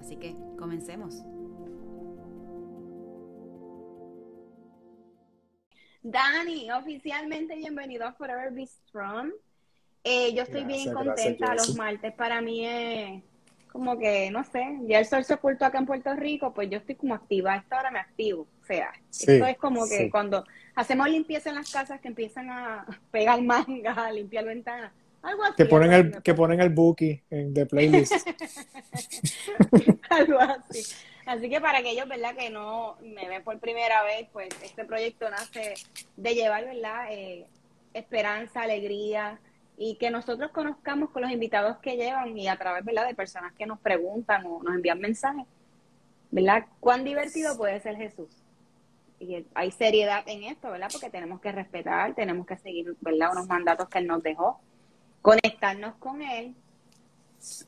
Así que comencemos. Dani, oficialmente bienvenido a Forever Be Strong. Eh, yo estoy bien contenta. Los martes para mí es como que, no sé, ya el sol se ocultó acá en Puerto Rico, pues yo estoy como activa. A esta hora me activo. O sea, esto es como que cuando hacemos limpieza en las casas que empiezan a pegar mangas, a limpiar ventanas. Algo así. Que ponen el, que ponen el bookie en the playlist. algo así. Así que para aquellos, ¿verdad? Que no me ven por primera vez, pues este proyecto nace de llevar, ¿verdad? Eh, esperanza, alegría y que nosotros conozcamos con los invitados que llevan y a través, ¿verdad? De personas que nos preguntan o nos envían mensajes, ¿verdad? ¿Cuán divertido puede ser Jesús? Y hay seriedad en esto, ¿verdad? Porque tenemos que respetar, tenemos que seguir, ¿verdad? Unos mandatos que Él nos dejó, conectarnos con Él,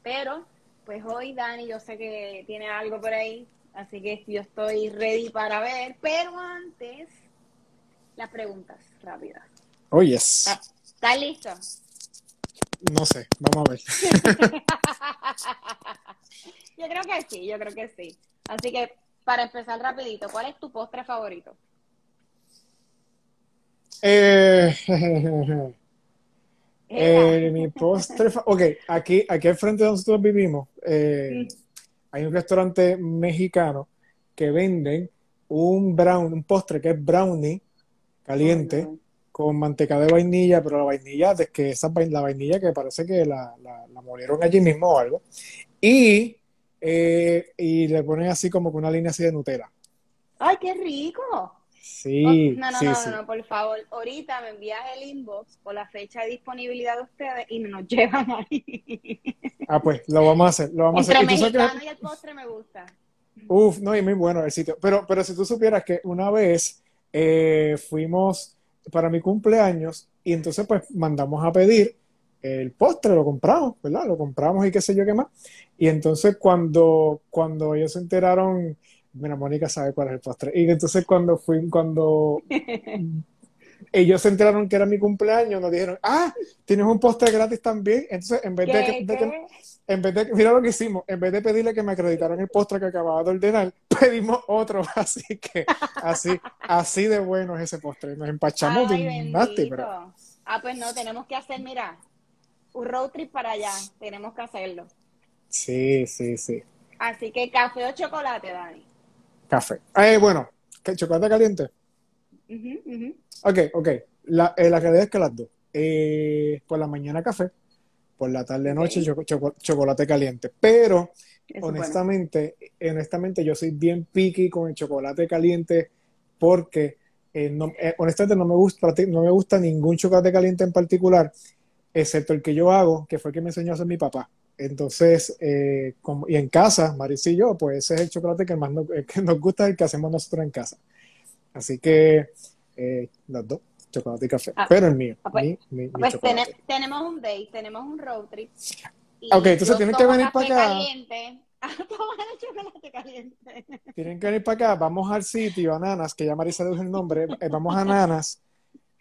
pero pues hoy Dani, yo sé que tiene algo por ahí, así que yo estoy ready para ver, pero antes, las preguntas rápidas. Oh, yes. ¿Estás listo? No sé, vamos a ver. yo creo que sí, yo creo que sí. Así que, para empezar rapidito, ¿cuál es tu postre favorito? Eh, Eh, mi postre, ok, aquí, aquí al frente donde nosotros vivimos, eh, hay un restaurante mexicano que venden un brown, un postre que es brownie caliente con manteca de vainilla, pero la vainilla, es que esa la vainilla que parece que la, la, molieron allí mismo o algo, y, eh, y le ponen así como con una línea así de Nutella. ¡Ay, qué rico! Sí. no, no, no, no, por favor. Ahorita me envías el inbox con la fecha de disponibilidad de ustedes y nos llevan ahí. Ah, pues lo vamos a hacer. Lo vamos a hacer. ¿Y, mexicano y el postre me gusta. Uf, no, y muy bueno el sitio. Pero, pero si tú supieras que una vez eh, fuimos para mi cumpleaños y entonces pues mandamos a pedir el postre, lo compramos, ¿verdad? Lo compramos y qué sé yo qué más. Y entonces cuando, cuando ellos se enteraron Mira, Mónica sabe cuál es el postre. Y entonces cuando fui, cuando ellos se enteraron que era mi cumpleaños, nos dijeron, ah, tienes un postre gratis también. Entonces, en vez de, que, en vez de, mira lo que hicimos, en vez de pedirle que me acreditaran el postre que acababa de ordenar, pedimos otro. Así que, así, así de bueno es ese postre. Nos empachamos de nasty, pero... Ah, pues no, tenemos que hacer, mira, un road trip para allá. Tenemos que hacerlo. Sí, sí, sí. Así que café o chocolate, Dani. Café. Eh, bueno, ¿chocolate caliente? Ok, ok. La, eh, la calidad es que las dos. Eh, por la mañana café, por la tarde noche chocolate caliente. Pero honestamente, honestamente yo soy bien picky con el chocolate caliente porque honestamente no me gusta no me gusta ningún chocolate caliente en particular, excepto el que yo hago, que fue el que me enseñó a hacer mi papá. Entonces, eh, y en casa, Maris y yo, pues ese es el chocolate que más nos, que nos gusta, el que hacemos nosotros en casa. Así que, eh, los dos, chocolate y café. Ah, pero el mío. Ah, pues, pues tenemos un date, tenemos un road trip. ok, entonces tienen que venir para acá. Caliente. chocolate caliente. Tienen que venir para acá, vamos al sitio, a Nanas, que ya Marisa dijo el nombre, eh, vamos a Nanas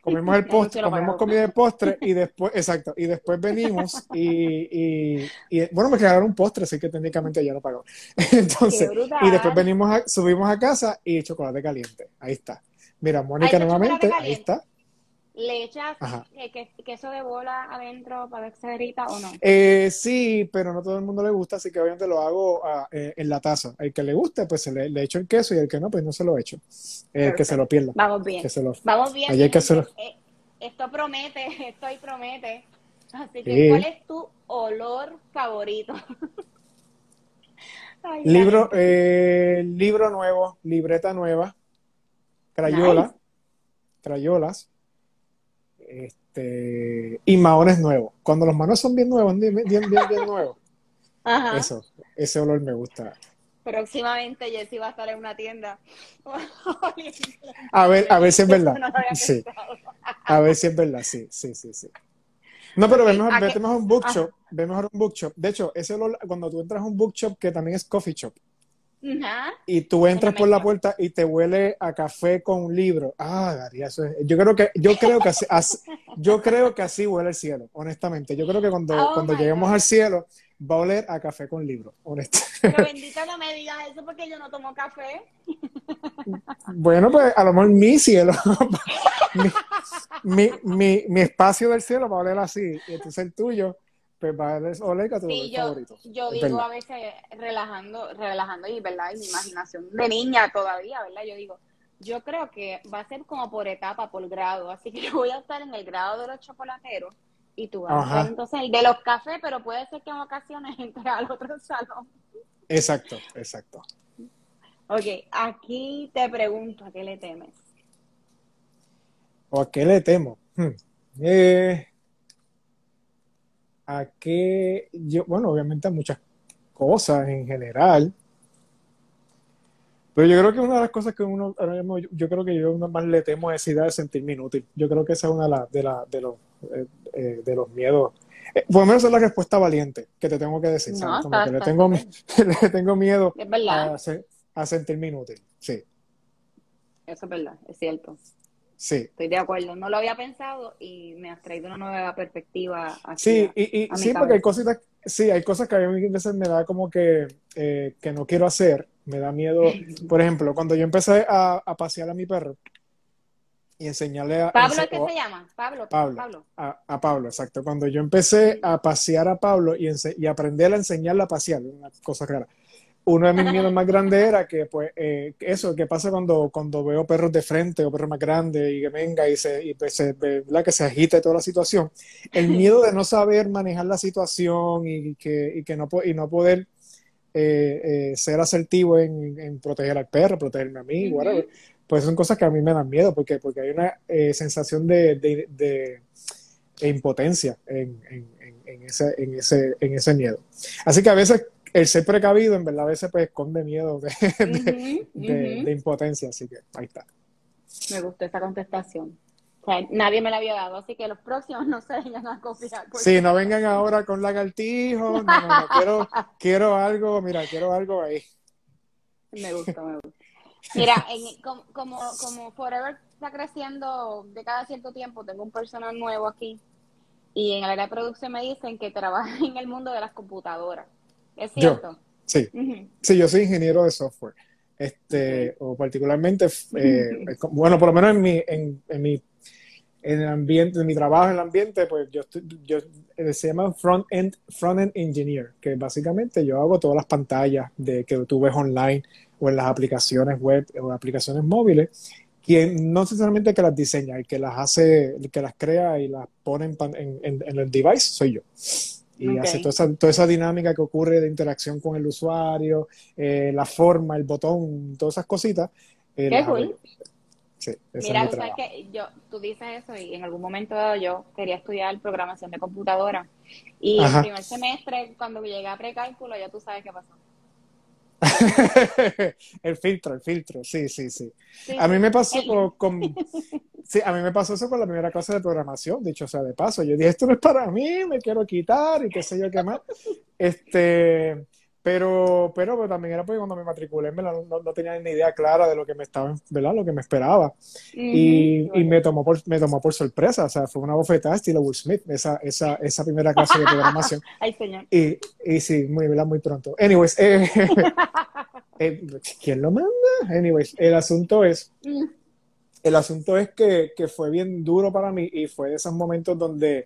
comemos el postre, comemos comida de postre y después, exacto, y después venimos y, y, bueno, me quedaron un postre, así que técnicamente ya lo pagó. Entonces, y después venimos, subimos a casa y chocolate caliente. Ahí está. Mira, Mónica nuevamente, ahí está. ¿Le echas queso de bola adentro para que se derrita o no? Eh, sí, pero no todo el mundo le gusta, así que obviamente lo hago ah, eh, en la taza. El que le guste, pues le, le, echo el queso y el que no, pues no se lo echo. El que se lo pierda. Vamos bien. Vamos bien. Eh, esto promete, esto ahí promete. Así que, ¿cuál es tu olor favorito? libro, libro nuevo, libreta nueva, crayola, crayolas este, y maones nuevos. Cuando los manos son bien nuevos, bien, bien, bien, nuevos. Eso, ese olor me gusta. próximamente Jessy va a estar en una tienda. a ver, a ver si es verdad. sí. A ver si es verdad, sí, sí, sí, sí. No, pero ve mejor, vete mejor un bookshop, ve mejor un bookshop. De hecho, ese cuando tú entras a un bookshop que también es coffee shop, y tú entras por la puerta y te huele a café con un libro. Ah, Daría, eso es. Yo creo que, yo creo que así, yo creo que así huele el cielo, honestamente. Yo creo que cuando, oh cuando lleguemos al cielo, va a oler a café con libro, honestamente. Pero bendito no me digas eso porque yo no tomo café. Bueno, pues a lo mejor mi cielo, mi, mi, mi, espacio del cielo va a oler así, y entonces el tuyo pues va a oler a tu sí, yo, Yo digo a veces relajando, relajando y verdad, y mi imaginación de niña todavía, ¿verdad? Yo digo, yo creo que va a ser como por etapa, por grado, así que yo voy a estar en el grado de los chocolateros y tú vas a entonces el de los cafés, pero puede ser que en ocasiones entre al otro salón. Exacto, exacto. Ok, aquí te pregunto, ¿a qué le temes? ¿O a qué le temo? Hmm. Eh, ¿A qué? Yo, bueno, obviamente a muchas cosas en general. Pero yo creo que una de las cosas que uno, yo creo que yo más le temo es esa idea de sentirme inútil. Yo creo que esa es una de, la, de, los, eh, eh, de los miedos. Eh, por lo menos es la respuesta valiente que te tengo que decir. le, tengo, le tengo miedo a, a, sentirme inútil. Sí. Eso es verdad, es cierto. Sí. Estoy de acuerdo. No lo había pensado y me has traído una nueva perspectiva. sí, y, sí, porque hay cosas, sí, hay cosas que a mí a veces me da como que, que no quiero hacer me da miedo. Por ejemplo, cuando yo empecé a, pasear a mi perro y enseñarle a... ¿Pablo qué se llama? Pablo. Pablo. A, Pablo, exacto. Cuando yo empecé a pasear a Pablo y, y aprender a enseñarle a pasear, una cosa rara. Uno de mis miedos más grandes era que, pues, eh, eso, que pasa cuando, cuando veo perros de frente o perros más grandes y que venga y se, y pues, se, que se agite toda la situación. El miedo de no saber manejar la situación y que, y que no, y no poder eh, eh, ser asertivo en, proteger al perro, protegerme a mí, Pues son cosas que a mí me dan miedo porque, porque hay una eh, sensación de, de, impotencia en, ese, en, ese, en ese miedo. Así que a veces el ser precavido, en verdad, a veces pues esconde miedo de, impotencia. Así que ahí está. Me gustó esa contestación. O sea, nadie me la había dado, así que los próximos no se vengan a copiar. Sí, no vengan ahora con lagartijos, no, no, no, quiero, quiero algo, mira, quiero algo ahí. Me gusta, me gusta. Mira, como, como, como Forever está creciendo de cada cierto tiempo, tengo un personal nuevo aquí y en el área de producción me dicen que trabaja en el mundo de las computadoras. ¿Es cierto? sí, sí, yo soy ingeniero de software. Este, o particularmente, eh, bueno, por lo menos en mi, en, en mi en el ambiente, en mi trabajo en el ambiente, pues yo, yo eh, se llama front-end front -end engineer, que básicamente yo hago todas las pantallas de que tú ves online o en las aplicaciones web o aplicaciones móviles, quien no necesariamente que las diseña, el que las hace, el que las crea y las pone en, en, el device soy yo. Y hace toda esa, toda esa, dinámica que ocurre de interacción con el usuario, eh, la forma, el botón, todas esas cositas. Eh, Qué cool. Mira, sabes que yo, tú dices eso y en algún momento yo quería estudiar programación de computadora y en el primer semestre, cuando llegué a precálculo, ya tú sabes qué pasó. el filtro, el filtro, sí, sí, sí. a mí me pasó con, sí, a mí me pasó eso con la primera clase de programación, dicho sea de paso. Yo dije, esto no es para mí, me quiero quitar y qué sé yo qué más. Este, pero, pero, pues, también era porque cuando me matriculé no, no, tenía ni idea clara de lo que me estaba, ¿verdad? Lo que me esperaba. y, y, me tomó por, me tomó por sorpresa, o sea, fue una bofetada estilo Will Smith, esa, esa, esa primera clase de programación. Ay, señor. Y, y sí, muy, ¿verdad? Muy pronto. Anyways, eh, eh, ¿quién lo manda? Anyways, el asunto es, mm. el asunto es que, que fue bien duro para mí y fue de esos momentos donde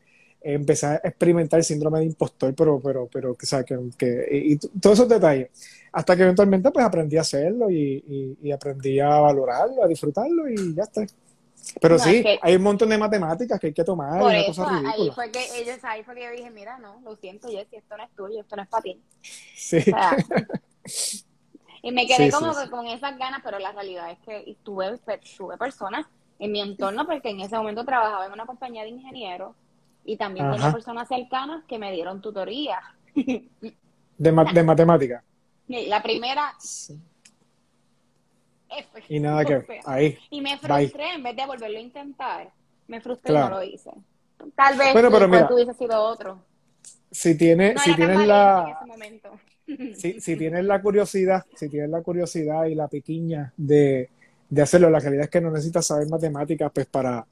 empecé a experimentar el síndrome de impostor, pero, pero, pero, o sea, que, que y, todos esos detalles. Hasta que eventualmente pues aprendí a hacerlo y, y, aprendí a valorarlo, a disfrutarlo y ya está. Pero sí, hay un montón de matemáticas que hay que tomar. Por eso, ahí fue que ellos, ahí fue que yo dije, mira, no, lo siento, Jessy, esto no es tuyo, esto no es para ti. Sí. y me quedé como con esas ganas, pero la realidad es que tuve, tuve personas en mi entorno, porque en ese momento trabajaba en una compañía de ingenieros y también tenía personas cercanas que me dieron tutoría. ¿De, de matemática? La primera. y nada que ahí. Y me frustré en vez de volverlo a intentar. Me frustré y no lo hice. Tal vez bueno, pero mira, hubiese sido otro. Si, tiene, si tienes la. Si, si tienes la curiosidad, si tienes la curiosidad y la piquiña de, de hacerlo, la realidad es que no necesitas saber matemáticas pues para,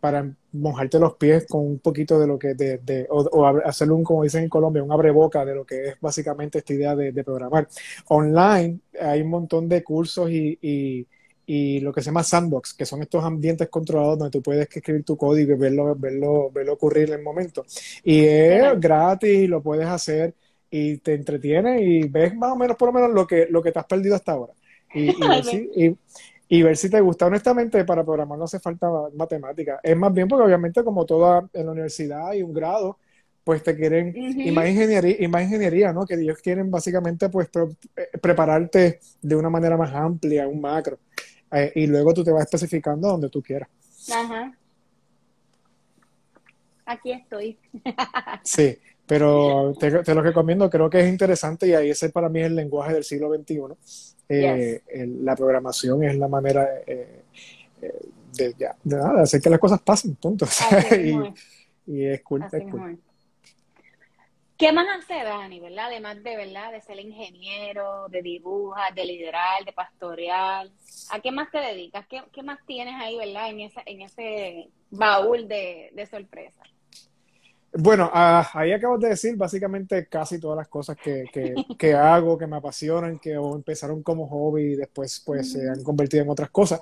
para mojarte los pies con un poquito de lo que, de, de o, o, hacerlo un, como dicen en Colombia, un abreboca de lo que es básicamente esta idea de, programar. Online hay un montón de cursos y, y, y, lo que se llama sandbox, que son estos ambientes controlados donde tú puedes escribir tu código y verlo, verlo, verlo ocurrir en el momento. Y es gratis, lo puedes hacer y te entretiene y ves más o menos por lo menos lo que, lo que te has perdido hasta ahora. Y, y, y ver si te gusta. Honestamente, para programar no hace falta matemática. Es más bien porque obviamente como toda en la universidad hay un grado, pues te quieren, y, más ingeniería, y más ingeniería, ¿no? Que ellos quieren básicamente pues eh, prepararte de una manera más amplia, un macro. Eh, y luego tú te vas especificando donde tú quieras. Ajá. Aquí estoy. sí, pero te, te, lo recomiendo, creo que es interesante y ahí ese para mí es el lenguaje del siglo XXI eh, la programación es la manera eh, eh, de, de, hacer que las cosas pasen, punto. y, es cool. ¿Qué más hace Dani, verdad? Además de, ¿verdad? De ser ingeniero, de dibujar, de liderar, de pastorear. ¿A qué más te dedicas? ¿Qué, qué más tienes ahí, verdad? En ese, en ese baúl de, de sorpresas. Bueno, ah, ahí acabo de decir básicamente casi todas las cosas que, que, hago, que me apasionan, que empezaron como hobby y después pues se han convertido en otras cosas.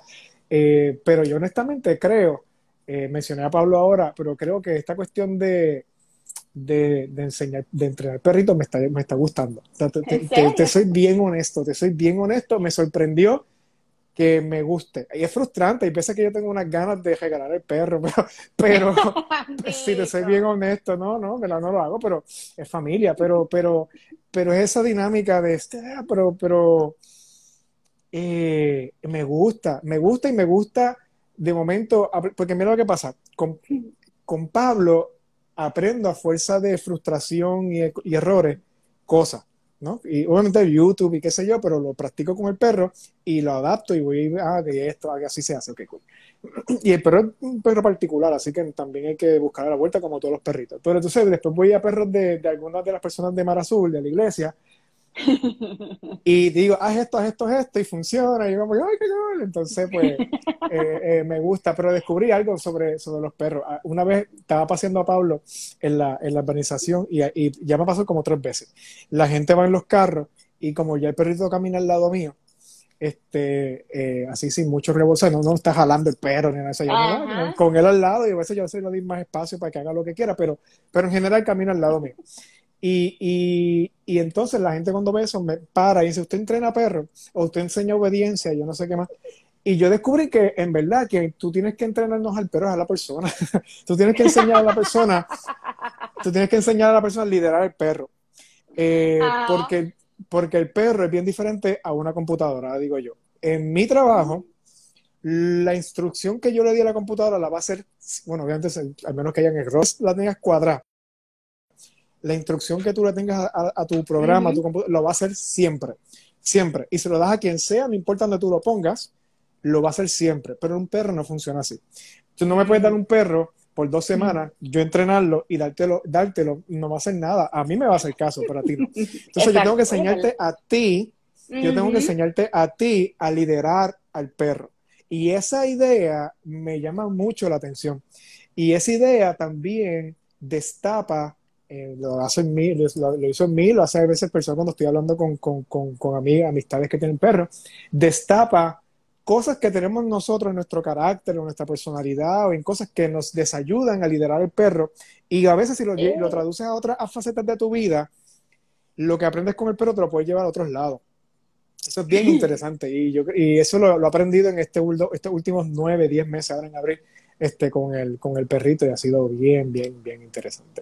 Eh, pero yo honestamente creo, eh, mencioné a Pablo ahora, pero creo que esta cuestión de, de, enseñar, de entrenar perritos me está, me está gustando. te, soy bien honesto, te soy bien honesto, me sorprendió que me guste. Y es frustrante, y pese a que yo tengo unas ganas de regalar el perro, pero, pero si te soy bien honesto, no, no, no lo hago, pero es familia, pero, pero, pero es esa dinámica de este, ah, pero, pero eh, me gusta, me gusta y me gusta de momento, porque mira lo que pasa, con, con Pablo aprendo a fuerza de frustración y, y errores cosas. Y obviamente YouTube y qué sé yo, pero lo practico con el perro y lo adapto y voy ah, que esto, que así se hace, ok, cool. Y el perro es un perro particular, así que también hay que buscar la vuelta como todos los perritos. Pero entonces después voy a perros de, de algunas de las personas de Mar Azul, de la iglesia, y digo, haz esto, haz esto, haz esto, y funciona, y yo como, ay, qué cool. Entonces, pues, eh, eh, me gusta, pero descubrí algo sobre, sobre los perros. Ah, una vez estaba paseando a Pablo en la, en la urbanización y, y, ya me pasó como tres veces. La gente va en los carros y como ya el perrito camina al lado mío, este, eh, así sin mucho rebozo, no, no está jalando el perro ni nada eso. con él al lado y a veces yo lo doy más espacio para que haga lo que quiera, pero, pero en general camina al lado mío. Y, y, y, entonces la gente cuando ve eso me para y dice, usted entrena perro o usted enseña obediencia, yo no sé qué más. Y yo descubrí que en verdad que tú tienes que entrenarnos al perro, a la persona. tú tienes que enseñar a la persona, tú tienes que enseñar a la persona a liderar el perro. Eh, porque, porque el perro es bien diferente a una computadora, digo yo. En mi trabajo, la instrucción que yo le di a la computadora la va a hacer, bueno, obviamente, al menos que hayan errores, la tengas cuadrada la instrucción que tú le tengas a, tu programa, a tu computador, lo va a hacer siempre, siempre. Y se lo das a quien sea, no importa dónde tú lo pongas, lo va a hacer siempre. Pero un perro no funciona así. Tú no me puedes dar un perro por dos semanas, yo entrenarlo y dártelo, dártelo, no va a hacer nada. A mí me va a hacer caso, pero a ti no. Entonces yo tengo que enseñarte a ti, yo tengo que enseñarte a ti a liderar al perro. Y esa idea me llama mucho la atención. Y esa idea también destapa eh, lo, hace en mí, lo, hizo en mí, lo hace a veces personas cuando estoy hablando con, con, con, con amigas, amistades que tienen perros, destapa cosas que tenemos nosotros en nuestro carácter, en nuestra personalidad o en cosas que nos desayudan a liderar el perro y a veces si lo, lo traduces a otras facetas de tu vida, lo que aprendes con el perro te lo puedes llevar a otros lados. Eso es bien interesante y, yo, y eso lo, he aprendido en este, estos últimos nueve, diez meses ahora en abril este, con, el, con el perrito y ha sido bien, bien, bien interesante.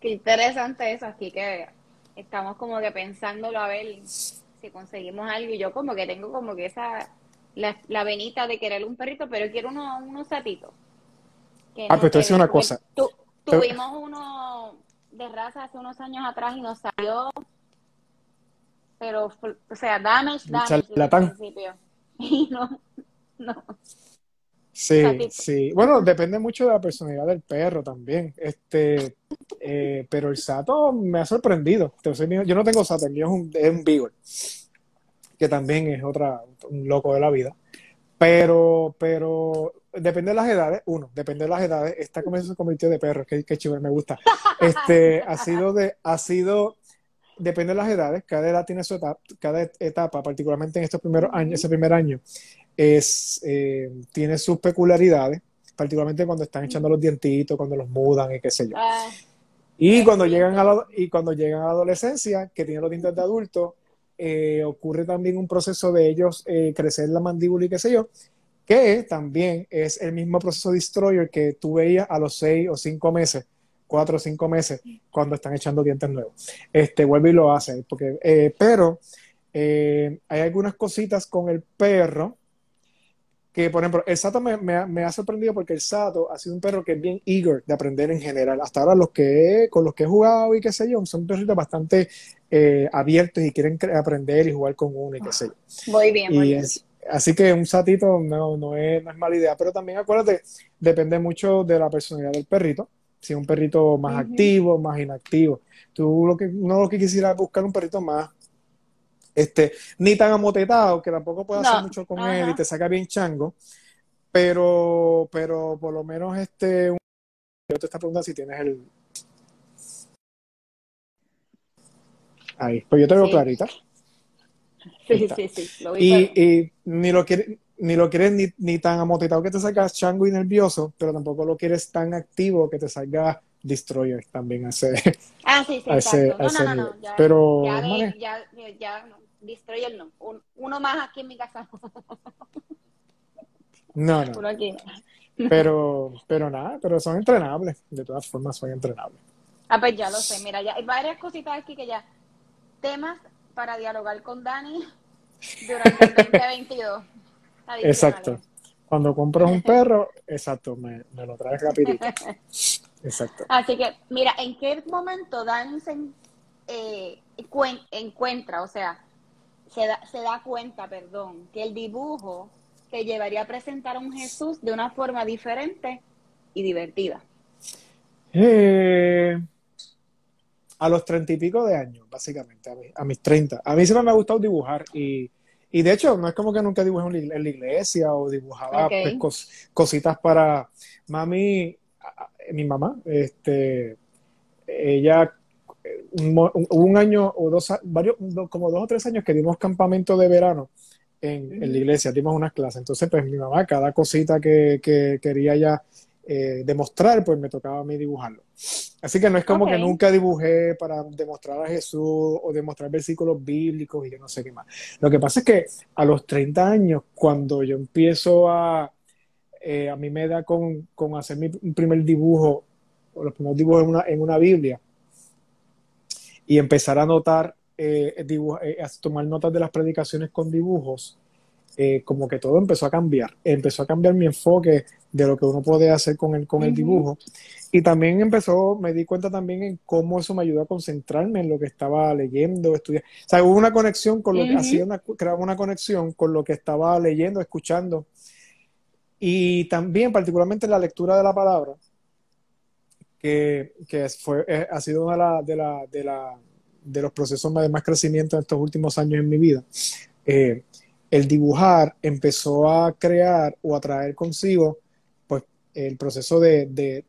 Qué interesante eso, aquí que estamos como que pensándolo a ver si conseguimos algo y yo como que tengo como que esa, la, la venita de querer un perrito, pero quiero uno, unos satitos. ah, pero te una cosa. tuvimos uno de raza hace unos años atrás y nos salió pero, o sea, damage, damage el principio. Y no, no. Sí, sí. Bueno, depende mucho de la personalidad del perro también. Este, eh, pero el Sato me ha sorprendido. yo no tengo Sato, el mío es un, es un Beagle, que también es otra, un loco de la vida. Pero, pero depende de las edades, uno, depende de las edades. Esta conversación se convirtió de perro, que, que chido, me gusta. Este, ha sido de, ha sido, depende de las edades, cada edad tiene su etapa, cada etapa, particularmente en estos primeros años, ese primer año, es, eh, tiene sus peculiaridades, particularmente cuando están echando los dientitos, cuando los mudan y qué sé yo. Ah. y, cuando llegan a la, y cuando llegan a la adolescencia, que tienen los dientes de adulto, eh, ocurre también un proceso de ellos eh, crecer la mandíbula y qué sé yo, que también es el mismo proceso destroyer que tú veías a los seis o cinco meses, cuatro o cinco meses, cuando están echando dientes nuevos. Este, vuelve y lo hace, porque, pero hay algunas cositas con el perro que, por ejemplo, el Sato me, me, ha sorprendido porque el Sato ha sido un perro que es bien eager de aprender en general. Hasta ahora los que con los que he jugado y qué sé yo, son perritos bastante eh, abiertos y quieren aprender y jugar con uno y qué sé yo. Muy bien, muy bien. así que un satito no, no, es, no es mala idea, pero también acuérdate, depende mucho de la personalidad del perrito. Si es un perrito más activo, más inactivo. Tú lo que, no lo que quisiera buscar un perrito más este, ni tan amotetado, que tampoco puede hacer mucho con él y te saca bien chango, pero, pero por lo menos este, yo te está preguntando si tienes el... Ahí, pues yo te veo clarita. Sí, sí, sí. y, ni lo quieres ni lo quieres ni, tan amotetado que te salga chango y nervioso, pero tampoco lo quieres tan activo que te salga destroyer también a ese, ah, sí, sí, a ese, no, no, no, pero ya, ya, Destroyer no. uno más aquí en mi casa. no, no. Pero, pero nada, pero son entrenables. De todas formas, son entrenables. Ah, pues ya lo sé. Mira, ya hay varias cositas aquí que ya. Temas para dialogar con Dani durante el 2022. Exacto. Cuando compras un perro, exacto, me, lo traes rapidito. Exacto. Así que, mira, ¿en qué momento Dani se eh, encuentra, o sea, se da, se da cuenta, perdón, que el dibujo te llevaría a presentar a un Jesús de una forma diferente y divertida? Eh, a los treinta y pico de años, básicamente, a, mis treinta. A mí siempre me ha gustado dibujar y, y, de hecho no es como que nunca dibujé en la iglesia o dibujaba pues, cositas para mami, mi mamá, este, ella un año o dos, varios, como dos o tres años que dimos campamento de verano en, en la iglesia, dimos unas clases. Entonces, pues mi mamá, cada cosita que, que quería ya eh, demostrar, pues me tocaba a mí dibujarlo. Así que no es como que nunca dibujé para demostrar a Jesús o demostrar versículos bíblicos y yo no sé qué más. Lo que pasa es que a los 30 años, cuando yo empiezo a, eh, a mí me da con, con hacer mi primer dibujo, o los primeros dibujos en una, en una Biblia, y empezar a notar, eh, eh, a tomar notas de las predicaciones con dibujos, eh, como que todo empezó a cambiar. Empezó a cambiar mi enfoque de lo que uno puede hacer con el, con el dibujo. Y también empezó, me di cuenta también en cómo eso me ayudó a concentrarme en lo que estaba leyendo, estudiando. O sea, hubo una conexión con lo que hacía, una, creaba una conexión con lo que estaba leyendo, escuchando. Y también, particularmente la lectura de la palabra, que, que fue, eh, ha sido uno de, la, de, la, de, la, de, los procesos de más crecimiento en estos últimos años en mi vida. Eh, el dibujar empezó a crear o a traer consigo pues, el proceso de,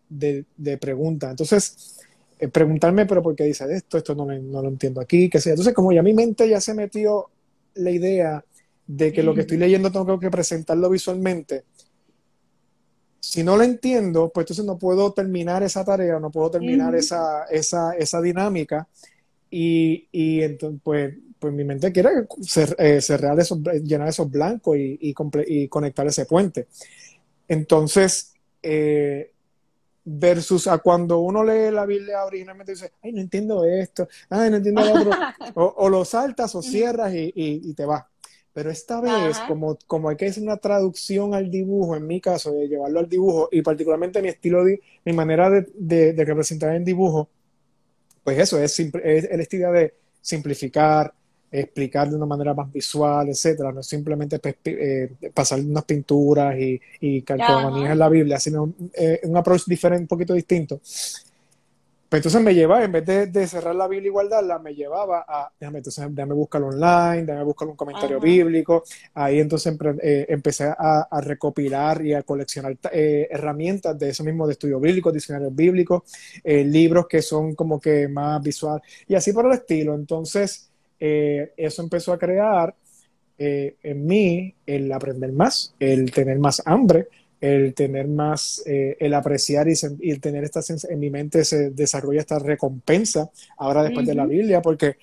de, de, pregunta. Entonces, eh, preguntarme, pero ¿por qué dice esto? Esto no, no, lo entiendo aquí, qué sea. Entonces, como ya mi mente ya se metió la idea de que lo que estoy leyendo tengo que presentarlo visualmente, si no lo entiendo, pues entonces no puedo terminar esa tarea, no puedo terminar esa, esa, esa, dinámica y, y, entonces, pues, pues mi mente quiere eh, cerrar esos, llenar esos blancos y, y, y, conectar ese puente. Entonces, eh, versus a cuando uno lee la Biblia originalmente dice, ay, no entiendo esto, ay, no entiendo lo otro, o, o, lo saltas o cierras y, y te vas. Pero esta vez, como, como hay que hacer una traducción al dibujo, en mi caso, de llevarlo al dibujo, y particularmente mi estilo, de, mi manera de, de, representar en dibujo, pues eso, es, es, el estilo de simplificar, explicar de una manera más visual, etcétera, no es simplemente eh, pasar unas pinturas y, y calcomanías en la Biblia, sino un, eh, un approach diferente, un poquito distinto. Pues entonces me llevaba, en vez de, cerrar la Biblia y guardarla, me llevaba a, déjame, entonces, déjame buscarlo online, déjame buscar un comentario bíblico. Ahí entonces eh, empecé a, recopilar y a coleccionar eh, herramientas de eso mismo, de estudio bíblico, diccionarios bíblicos, eh, libros que son como que más visual y así por el estilo. Entonces, eso empezó a crear en mí el aprender más, el tener más hambre, el tener más, eh, el apreciar y, el tener esta en mi mente se desarrolla esta recompensa ahora después de la Biblia, porque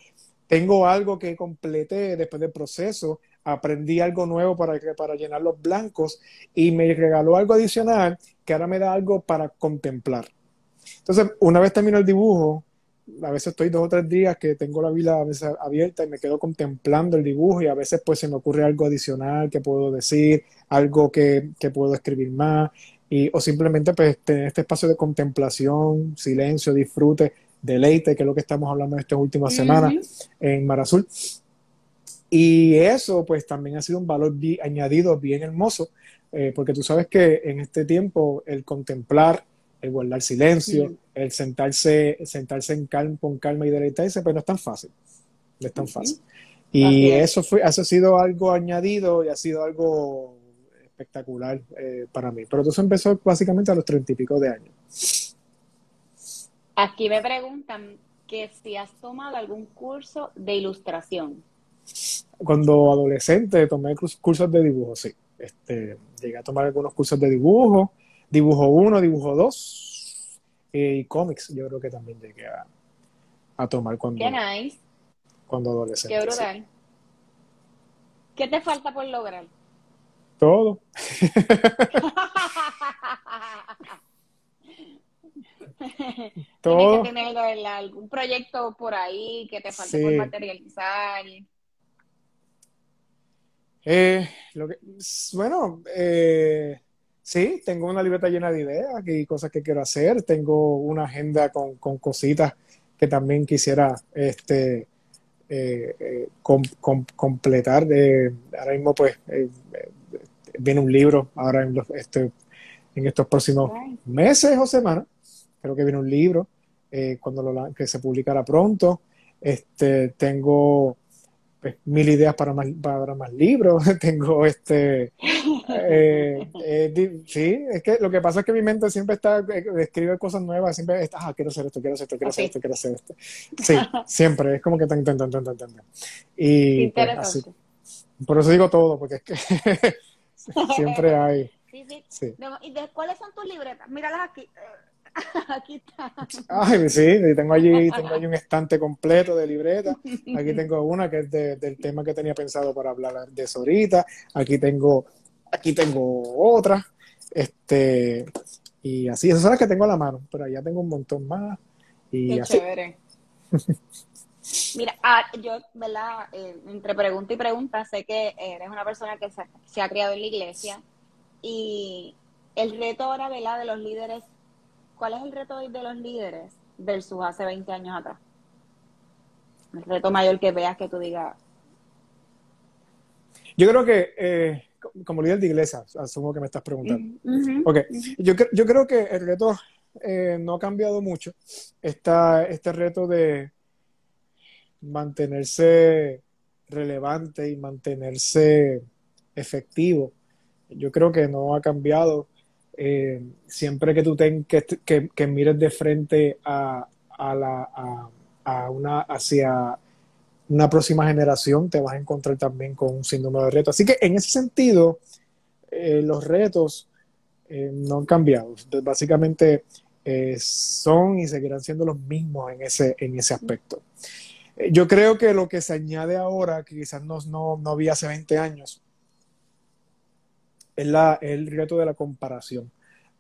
tengo algo que completé después del proceso, aprendí algo nuevo para, para llenar los blancos y me regaló algo adicional que ahora me da algo para contemplar. Entonces, una vez termino el dibujo, a veces estoy dos o tres días que tengo la Biblia abierta y me quedo contemplando el dibujo y a veces pues se me ocurre algo adicional que puedo decir, algo que, puedo escribir más y, o simplemente pues tener este espacio de contemplación, silencio, disfrute, deleite, que es lo que estamos hablando en estas últimas semanas en Mar Azul. Y eso pues también ha sido un valor añadido bien hermoso, eh, porque tú sabes que en este tiempo el contemplar, el guardar silencio, el sentarse, sentarse en calma, con calma y deleitarse, pues no es tan fácil. No es tan fácil. Y eso fue, eso ha sido algo añadido y ha sido algo espectacular eh, para mí. Pero eso empezó básicamente a los treinta y pico de años. Aquí me preguntan que si has tomado algún curso de ilustración. Cuando adolescente tomé cursos de dibujo, sí. Este, llegué a tomar algunos cursos de dibujo, dibujo uno, dibujo dos, y cómics, yo creo que también llegué a, a tomar cuando, Qué nice. cuando adolescente. Qué brutal. ¿Qué te falta por lograr? Todo. Todo. Tienes que tener algún proyecto por ahí que te falte por materializar. Eh, lo que, bueno, eh, Sí, tengo una libreta llena de ideas y cosas que quiero hacer. Tengo una agenda con, cositas que también quisiera este, eh, eh, completar. ahora mismo, pues, eh, viene un libro ahora en, este, en estos próximos meses o semanas. Creo que viene un libro cuando lo, que se publicará pronto. Este, tengo pues, mil ideas para más, para más libros, tengo este... Eh, eh, sí, es que lo que pasa es que mi mente siempre está, eh, escribe cosas nuevas, siempre está, ah, quiero hacer esto, quiero hacer esto, quiero hacer esto, quiero hacer esto. Sí, siempre, es como que tan, tan, tan, tan, tan, tan. Y pues, así. Por eso digo todo, porque es que siempre hay. Sí, sí. ¿Y de, cuáles son tus libretas? Míralas aquí. Aquí está. Ay, sí, tengo allí, tengo allí un estante completo de libretas. Aquí tengo una que es del tema que tenía pensado para hablar de eso ahorita. Aquí tengo, aquí tengo otra. Este, y así, esas son las que tengo a la mano, pero ya tengo un montón más. Y Qué así. chévere. Mira, ah, yo, ¿verdad? Eh, entre pregunta y pregunta, sé que eres una persona que se, se, ha criado en la iglesia y el reto ahora, ¿verdad? De los líderes ¿cuál es el reto hoy de los líderes versus hace 20 años atrás? El reto mayor que veas que tú digas. Yo creo que, eh, como líder de iglesia, asumo que me estás preguntando. yo, yo, creo que el reto eh, no ha cambiado mucho. Está este reto de mantenerse relevante y mantenerse efectivo. Yo creo que no ha cambiado. Eh, siempre que tú ten, que, que, mires de frente a, a, la, a, una, hacia una próxima generación, te vas a encontrar también con un síndrome de retos. Así que en ese sentido, eh, los retos eh, no han cambiado. básicamente son y seguirán siendo los mismos en ese, en ese aspecto. yo creo que lo que se añade ahora, que quizás no, no, no había hace 20 años, es, la, el reto de la comparación.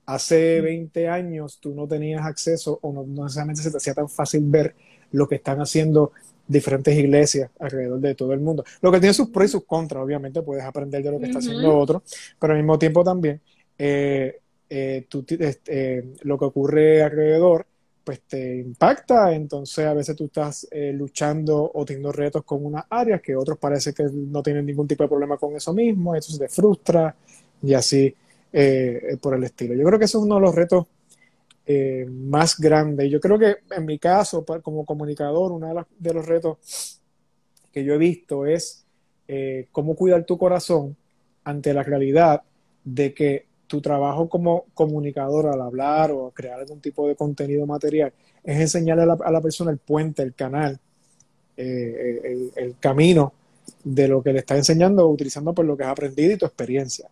Hace 20 años tú no tenías acceso o no, necesariamente se te hacía tan fácil ver lo que están haciendo diferentes iglesias alrededor de todo el mundo. Lo que tiene sus pros y sus contras, obviamente puedes aprender de lo que está haciendo otro, pero al mismo tiempo también eh, eh, tú, este, lo que ocurre alrededor pues te impacta, entonces a veces tú estás eh, luchando o teniendo retos con unas áreas que otros parece que no tienen ningún tipo de problema con eso mismo, eso te frustra y así eh, por el estilo. Yo creo que eso es uno de los retos eh, más grandes. Yo creo que en mi caso, como comunicador, uno de, los retos que yo he visto es cómo cuidar tu corazón ante la realidad de que tu trabajo como comunicador al hablar o crear algún tipo de contenido material es enseñarle a la, persona el puente, el canal, eh, el, camino de lo que le está enseñando, utilizando por lo que has aprendido y tu experiencia.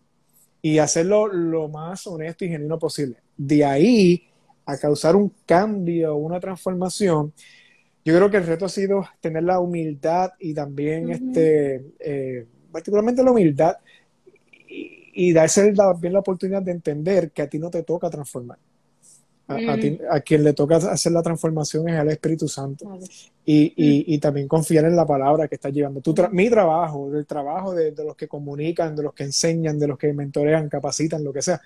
Y hacerlo lo más honesto y genuino posible. De ahí a causar un cambio, una transformación, yo creo que el reto ha sido tener la humildad y también, este, eh, particularmente la humildad y darse también la oportunidad de entender que a ti no te toca transformar. A, a, quien le toca hacer la transformación es al Espíritu Santo. Y, y, y, también confiar en la palabra que está llevando. Tu mi trabajo, el trabajo de, de, los que comunican, de los que enseñan, de los que mentorean, capacitan, lo que sea,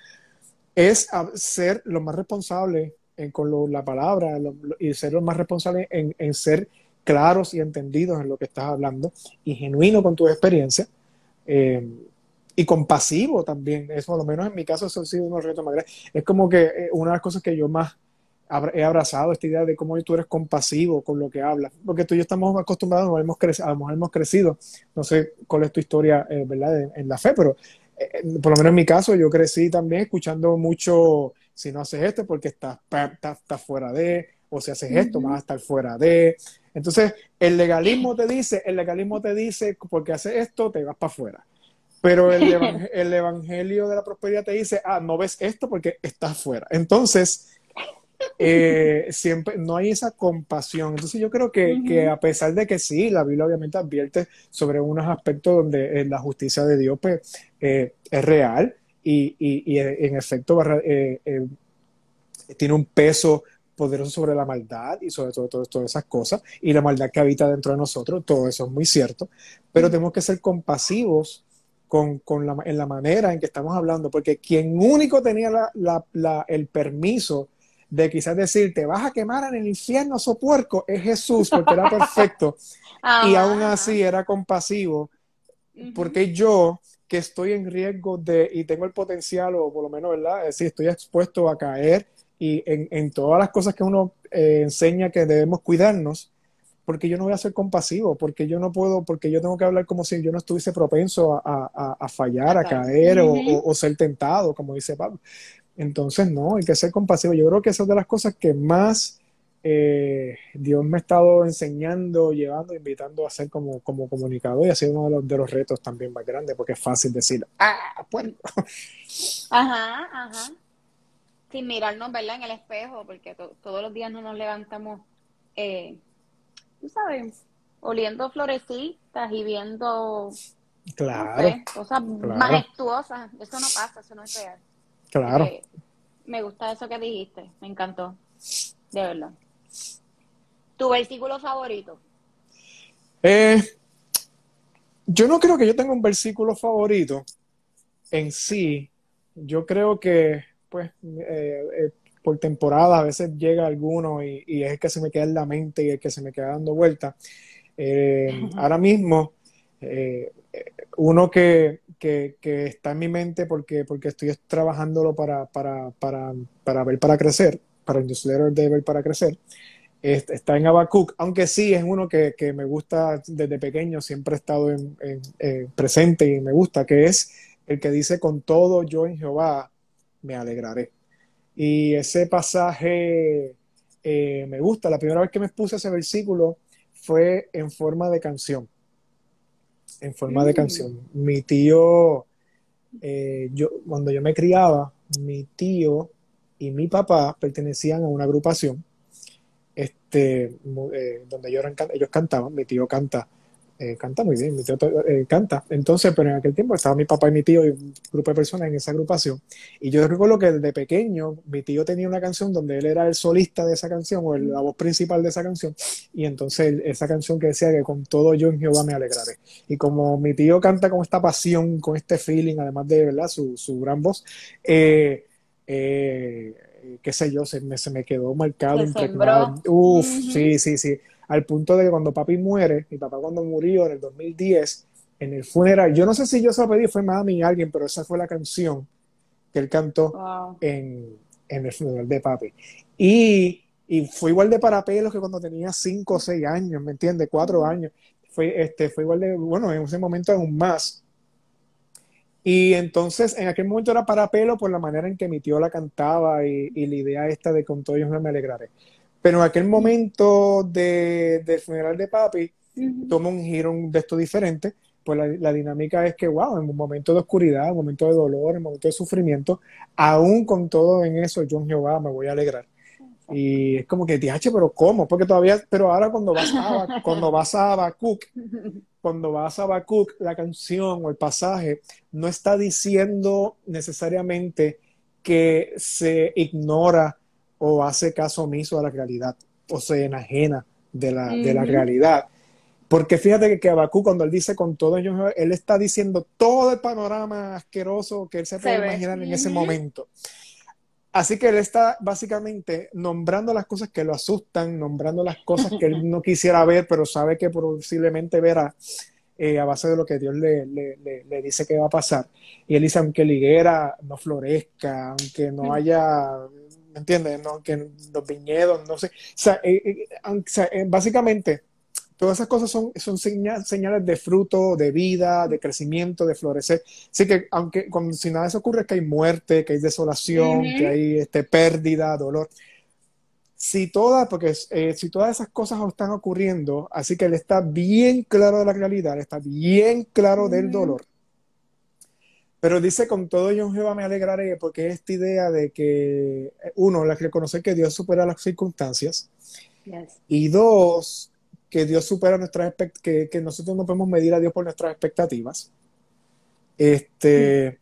es ser lo más responsable en, con la palabra y ser lo más responsable en, en, ser claros y entendidos en lo que estás hablando y genuino con tu experiencia. Eh, y compasivo también. Eso, por lo menos en mi caso, eso ha sido unos retos más grandes. Es como que eh, una de las cosas que yo más he abrazado, esta idea de cómo tú eres compasivo con lo que hablas. Porque tú y yo estamos acostumbrados, hemos crecido, a lo mejor hemos crecido, no sé cuál es tu historia, eh, ¿verdad?, en, la fe, pero eh, por lo menos en mi caso, yo crecí también escuchando mucho, si no haces esto, porque estás, estás, fuera de, o si haces esto, vas a estar fuera de. Entonces, el legalismo te dice, el legalismo te dice, porque haces esto, te vas para afuera. Pero el, el, evangelio de la prosperidad te dice, ah, no ves esto porque estás fuera. Entonces, eh, siempre no hay esa compasión. Entonces yo creo que, que, a pesar de que sí, la Biblia obviamente advierte sobre unos aspectos donde eh, la justicia de Dios pues, eh, es real y, y, y en efecto tiene un peso poderoso sobre la maldad y sobre todo, todas esas cosas y la maldad que habita dentro de nosotros, todo eso es muy cierto, pero tenemos que ser compasivos con, con la, en la manera en que estamos hablando, porque quien único tenía la, la, el permiso de quizás decir, te vas a quemar en el infierno, so puerco, es Jesús, porque era perfecto. Y aún así era compasivo, porque yo que estoy en riesgo de, y tengo el potencial, o por lo menos, ¿verdad? Es decir, estoy expuesto a caer y en, en todas las cosas que uno eh, enseña que debemos cuidarnos, porque yo no voy a ser compasivo, porque yo no puedo, porque yo tengo que hablar como si yo no estuviese propenso a, fallar, a caer o, ser tentado, como dice Pablo. Entonces, no, hay que ser compasivo. Yo creo que esa es de las cosas que más eh, Dios me ha estado enseñando, llevando, invitando a hacer como, como comunicador y ha sido uno de los, de los retos también más grandes, porque es fácil decir, ah, bueno. Ajá, ajá. Sin mirarnos, ¿verdad? En el espejo, porque todos los días no nos levantamos. Eh, tú sabes, oliendo florecitas y viendo claro, cosas majestuosas. Eso no pasa, eso no es real. Claro. me gusta eso que dijiste, me encantó, de verdad. ¿Tu versículo favorito? Eh, yo no creo que yo tenga un versículo favorito en sí. Yo creo que, pues, eh, eh, por temporada, a veces llega alguno y, es el que se me queda en la mente y el que se me queda dando vuelta. Eh, ahora mismo, eh, uno que, que, está en mi mente porque, porque estoy trabajándolo para, para, para, para ver para crecer, para el newsletter de ver para crecer, está en Abacuc, aunque sí es uno que, que, me gusta desde pequeño, siempre he estado en, presente y me gusta, que es el que dice, con todo yo en Jehová me alegraré. Y ese pasaje eh, me gusta. La primera vez que me puse ese versículo fue en forma de canción. En forma de mm. canción. Mi tío, eh, yo, cuando yo me criaba, mi tío y mi papá pertenecían a una agrupación este, eh, donde ellos, ellos cantaban. Mi tío canta eh, canta muy bien, mi tío eh, canta. Entonces, pero en aquel tiempo estaba mi papá y mi tío y un grupo de personas en esa agrupación. Y yo recuerdo que desde pequeño mi tío tenía una canción donde él era el solista de esa canción o la voz principal de esa canción. Y entonces esa canción que decía que con todo yo en Jehová me alegraré. Y como mi tío canta con esta pasión, con este feeling, además de ¿verdad? Su, su gran voz, eh, eh, qué sé yo, se me, se me quedó marcado. Uf, sí, sí, sí. Al punto de que cuando papi muere, mi papá cuando murió en el 2010, en el funeral, yo no sé si yo se lo pedí, fue mami alguien, pero esa fue la canción que él cantó en, en, el funeral de papi. Y, y, fue igual de parapelos que cuando tenía 5 o 6 años, ¿me entiendes? 4 años. Fue, este, fue igual de, bueno, en ese momento aún más. Y entonces, en aquel momento era para pelo por la manera en que mi tío la cantaba y, la idea esta de con todo ellos me alegraré. Pero en aquel momento de, del funeral de papi, toma un giro de esto diferente, pues la, dinámica es que, wow, en un momento de oscuridad, en un momento de dolor, en un momento de sufrimiento, aún con todo en eso, yo en Jehová me voy a alegrar. Y es como que, DH, pero ¿cómo? Porque todavía, pero ahora cuando vas a, cuando vas a Habacuc, cuando vas a Habacuc, la canción o el pasaje no está diciendo necesariamente que se ignora o hace caso omiso a la realidad o se enajena de la, de la realidad. Porque fíjate que, que Habacuc, cuando él dice con todo ello, él está diciendo todo el panorama asqueroso que él se puede imaginar en ese momento. Así que él está básicamente nombrando las cosas que lo asustan, nombrando las cosas que él no quisiera ver, pero sabe que posiblemente verá eh, a base de lo que Dios le, le, dice que va a pasar. Y él dice, aunque la higuera no florezca, aunque no haya, ¿me entiendes? No, aunque los viñedos, no sé. O sea, eh, eh, básicamente Todas esas cosas son, son señales de fruto, de vida, de crecimiento, de florecer. Así que, aunque cuando, si nada de eso ocurre, que hay muerte, que hay desolación, que hay este, pérdida, dolor. Si todas, porque eh, si todas esas cosas están ocurriendo, así que él está bien claro de la realidad, está bien claro del dolor. Pero dice, con todo yo Jehová me alegraré, porque esta idea de que, uno, la reconocer que Dios supera las circunstancias, y dos, que Dios supera nuestras que, que nosotros no podemos medir a Dios por nuestras expectativas. Este,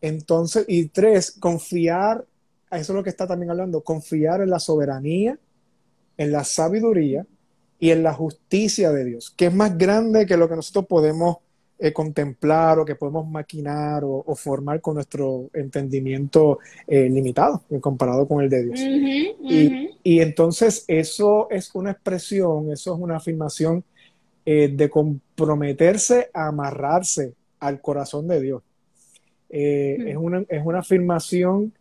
entonces, y tres, confiar, eso es lo que está también hablando, confiar en la soberanía, en la sabiduría y en la justicia de Dios, que es más grande que lo que nosotros podemos eh, contemplar o que podemos maquinar o, formar con nuestro entendimiento eh, limitado comparado con el de Dios. Y, entonces eso es una expresión, eso es una afirmación eh, de comprometerse a amarrarse al corazón de Dios. es, una, es una afirmación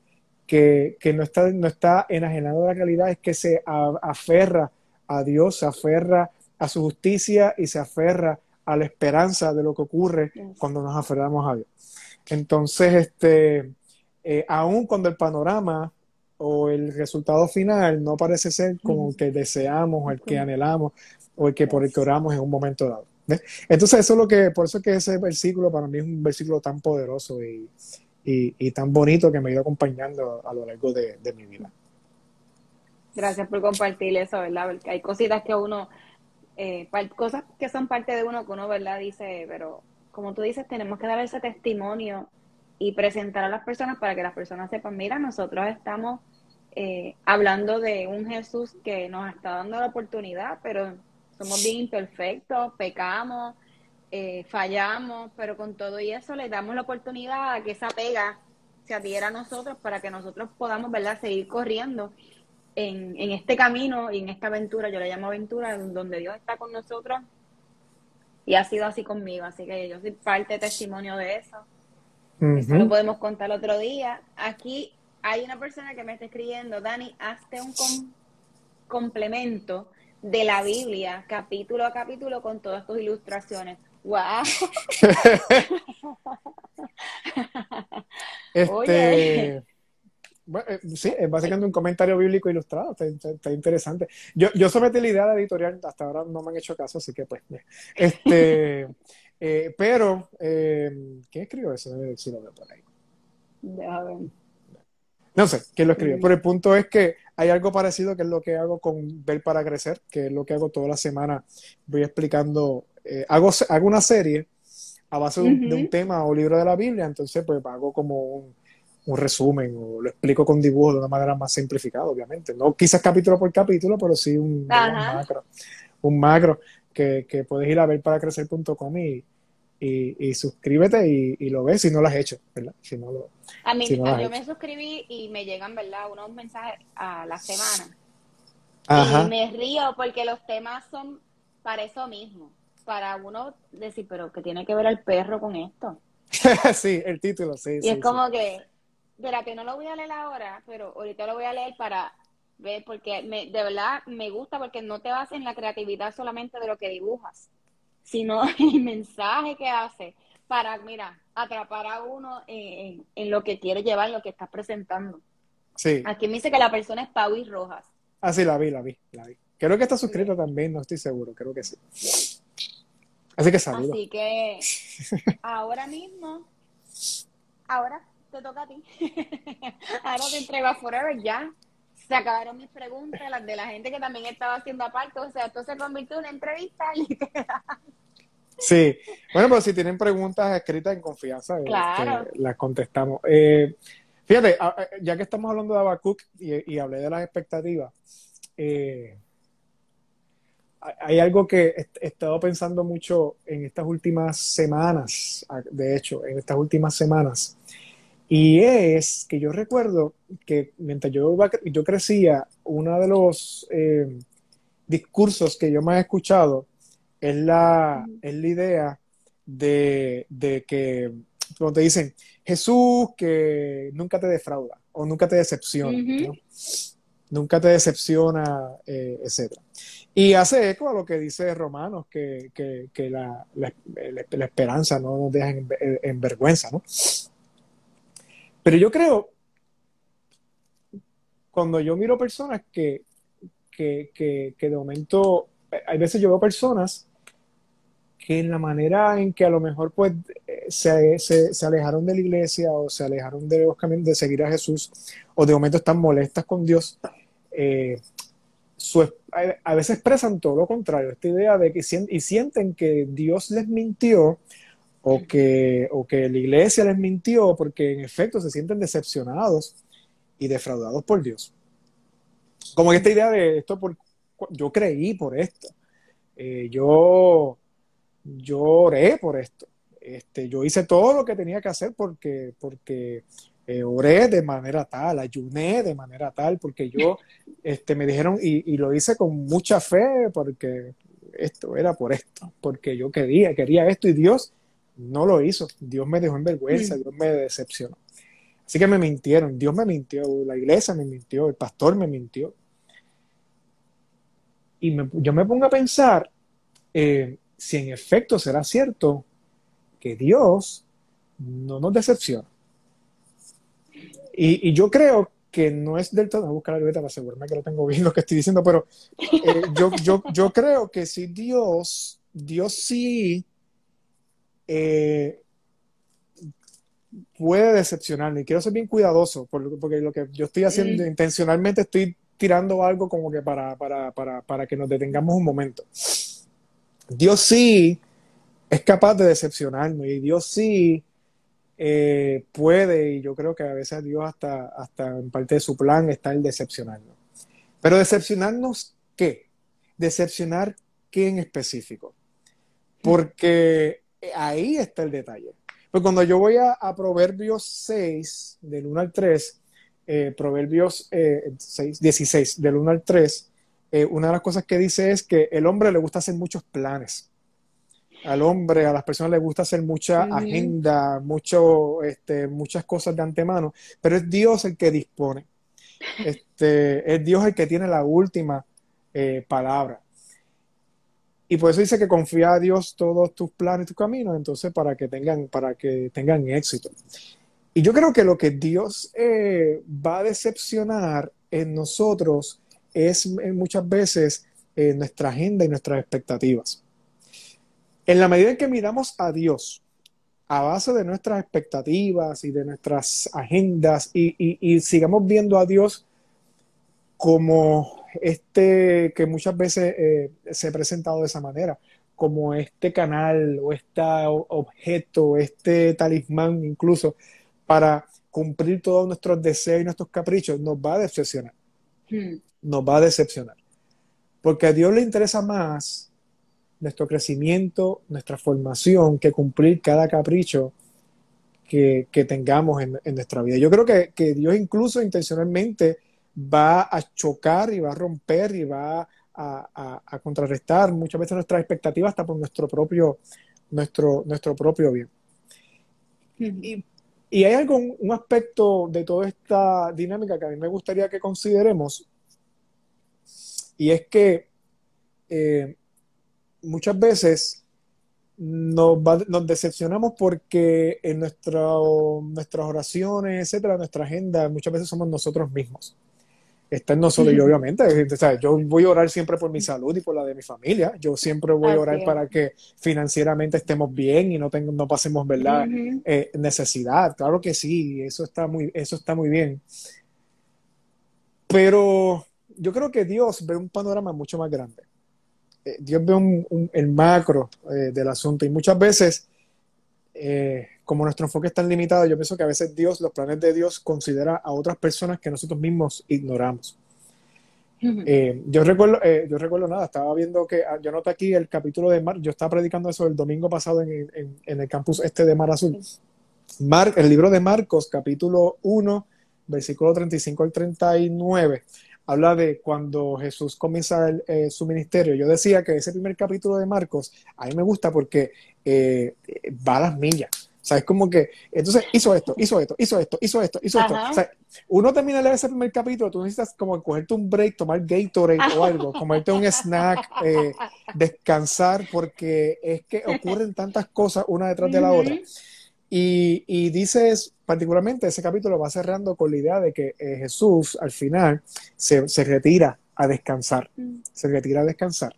que, no, está, no está enajenado de la realidad, es que se aferra a Dios, se aferra a su justicia y se aferra a la esperanza de lo que ocurre cuando nos aferramos a Dios. Entonces, este, eh, aun cuando el panorama o el resultado final no parece ser como el que deseamos o el que anhelamos o el que por el que oramos en un momento dado. Entonces, eso es lo que, por eso es que ese versículo para mí es un versículo tan poderoso y, tan bonito que me ha ido acompañando a, lo largo de, de, mi vida. Gracias por compartir eso, ¿verdad? Porque hay cositas que uno eh, cosas que son parte de uno que uno, ¿verdad? Dice, pero como tú dices, tenemos que dar ese testimonio y presentar a las personas para que las personas sepan, mira, nosotros estamos eh, hablando de un Jesús que nos está dando la oportunidad, pero somos bien imperfectos, pecamos, eh, fallamos, pero con todo y eso le damos la oportunidad a que esa pega se adhiera a nosotros para que nosotros podamos, ¿verdad?, seguir corriendo en, en este camino y en esta aventura, yo la llamo aventura, donde Dios está con nosotros y ha sido así conmigo, así que yo soy parte testimonio de eso. Eso lo podemos contar otro día. Aquí hay una persona que me está escribiendo, Dani, hazte un complemento de la Biblia, capítulo a capítulo, con todas tus ilustraciones. ¡Wow! este, bueno, eh, sí, es básicamente un comentario bíblico ilustrado, está, interesante. Yo, yo sometí la idea de editorial, hasta ahora no me han hecho caso, así que pues, este, eh, pero, eh, ¿quién escribió eso? Si lo veo por ahí. No sé quién lo escribió, pero el punto es que hay algo parecido que es lo que hago con Ver para Crecer, que es lo que hago toda la semana. Voy explicando, hago, hago una serie a base de un, tema o libro de la Biblia, entonces pues hago como un, un resumen o lo explico con dibujo de una manera más simplificada, obviamente. No quizás capítulo por capítulo, pero sí un, macro. Un macro que, que, puedes ir a ver para crecer.com y, y, suscríbete y, lo ves si no lo has hecho, ¿verdad? Si no lo, a mí, yo me suscribí y me llegan, ¿verdad? Unos mensajes a la semana. Y me río porque los temas son para eso mismo. Para uno decir, pero ¿qué tiene que ver el perro con esto? sí, el título, sí. Y es como que, que no lo voy a leer ahora, pero ahorita lo voy a leer para ver, porque me, de verdad me gusta porque no te vas en la creatividad solamente de lo que dibujas, sino el mensaje que hace para, mira, atrapar a uno en, lo que quiere llevar, en lo que estás presentando. Sí. Aquí me dice que la persona es Pauis Rojas. Ah, sí, la vi, la vi, la vi. Creo que está suscrito también, no estoy seguro, creo que sí. Así que saludos. Así que ahora mismo, ahora te toca a ti. ahora te entrego a Forever ya. Se acabaron mis preguntas, las de la gente que también estaba haciendo aparte. O sea, esto se convirtió en una entrevista literal. Sí, bueno, pero si tienen preguntas escritas en confianza, este, las contestamos. Eh, fíjate, ya que estamos hablando de Abacuc y, hablé de las expectativas, eh, hay algo que he estado pensando mucho en estas últimas semanas, de hecho, en estas últimas semanas, y es que yo recuerdo que mientras yo, yo crecía, uno de los eh, discursos que yo más he escuchado es la, es la idea de, que, como te dicen, Jesús que nunca te defrauda o nunca te decepciona, nunca te decepciona, eh, etc. Y hace eco a lo que dice Romanos, que, la, esperanza no nos deja en, vergüenza, ¿no? Pero yo creo, cuando yo miro personas que, que de momento, hay veces yo veo personas que en la manera en que a lo mejor pues eh, se, se, alejaron de la iglesia o se alejaron de los caminos de seguir a Jesús o de momento están molestas con Dios, eh, a, veces expresan todo lo contrario, esta idea de que y sienten que Dios les mintió o que, o que la iglesia les mintió porque en efecto se sienten decepcionados y defraudados por Dios. Como esta idea de esto, por, yo creí por esto. Eh, yo yo oré por esto. Este, yo hice todo lo que tenía que hacer porque, porque eh, oré de manera tal, ayuné de manera tal, porque yo este, me dijeron, y, lo hice con mucha fe, porque esto era por esto, porque yo quería, quería esto y Dios no lo hizo. Dios me dejó en vergüenza, Dios me decepcionó. Así que me mintieron, Dios me mintió, la iglesia me mintió, el pastor me mintió. Y yo me pongo a pensar, eh, si en efecto será cierto que Dios no nos decepciona. Y, yo creo que no es del todo, voy a buscar la libreta para asegurarme que lo tengo bien lo que estoy diciendo, pero eh, yo, yo, yo, creo que si Dios, Dios sí eh, puede decepcionarme. Y quiero ser bien cuidadoso, porque, lo que yo estoy haciendo intencionalmente estoy tirando algo como que para, para, para, para que nos detengamos un momento. Dios sí es capaz de decepcionarnos y Dios sí eh, puede, y yo creo que a veces Dios hasta, hasta en parte de su plan está el decepcionarnos. Pero decepcionarnos, ¿qué? Decepcionar qué en específico. Porque ahí está el detalle. Pues cuando yo voy a, Proverbios 6, del 1 al 3, eh, Proverbios 6, eh, 16, del 1 al 3, eh, una de las cosas que dice es que el hombre le gusta hacer muchos planes. Al hombre, a las personas les gusta hacer mucha agenda, mucho, este, muchas cosas de antemano, pero es Dios el que dispone. Este, es Dios el que tiene la última eh, palabra. Y por eso dice que confía a Dios todos tus planes y tus caminos, entonces para que tengan, para que tengan éxito. Y yo creo que lo que Dios eh, va a decepcionar en nosotros es eh, muchas veces eh, nuestra agenda y nuestras expectativas. En la medida en que miramos a Dios a base de nuestras expectativas y de nuestras agendas y, sigamos viendo a Dios como este que muchas veces eh, se ha presentado de esa manera, como este canal o este objeto, este talismán incluso para cumplir todos nuestros deseos y nuestros caprichos, nos va a decepcionar. Hmm nos va a decepcionar. Porque a Dios le interesa más nuestro crecimiento, nuestra formación, que cumplir cada capricho que, tengamos en, nuestra vida. Yo creo que, Dios incluso intencionalmente va a chocar y va a romper y va a, contrarrestar muchas veces nuestras expectativas hasta por nuestro propio, nuestro, nuestro propio bien. Y, hay algún un aspecto de toda esta dinámica que a mí me gustaría que consideremos, y es que eh, muchas veces nos, nos, decepcionamos porque en nuestras oraciones, etcétera, nuestra agenda, muchas veces somos nosotros mismos. Está en nosotros y obviamente, yo voy a orar siempre por mi salud y por la de mi familia. Yo siempre voy a orar para que financieramente estemos bien y no, tengo, no pasemos ¿verdad? Eh, necesidad. Claro que sí, eso está, muy, eso está muy bien. Pero yo creo que Dios ve un panorama mucho más grande. Eh, Dios ve un, el macro eh, del asunto y muchas veces, eh, como nuestro enfoque es tan limitado, yo pienso que a veces Dios, los planes de Dios, considera a otras personas que nosotros mismos ignoramos. yo recuerdo, yo recuerdo nada, estaba viendo que, ah, yo noté aquí el capítulo de Mar, yo estaba predicando eso el domingo pasado en, en el campus este de Mar Azul. Mar, el libro de Marcos, capítulo 1, versículo 35 al 39 habla de cuando Jesús comienza eh, su ministerio. Yo decía que ese primer capítulo de Marcos a mí me gusta porque eh, va a las millas. O sea, es como que, entonces hizo esto, hizo esto, hizo esto, hizo esto, hizo esto. O sea, uno termina de leer ese primer capítulo, tú necesitas como cogerte un break, tomar Gatorade o algo, comerte un snack, eh, descansar, porque es que ocurren tantas cosas una detrás de la otra. Y, y, dices, particularmente ese capítulo va cerrando con la idea de que eh, Jesús al final se, se, retira a descansar, mm. se retira a descansar.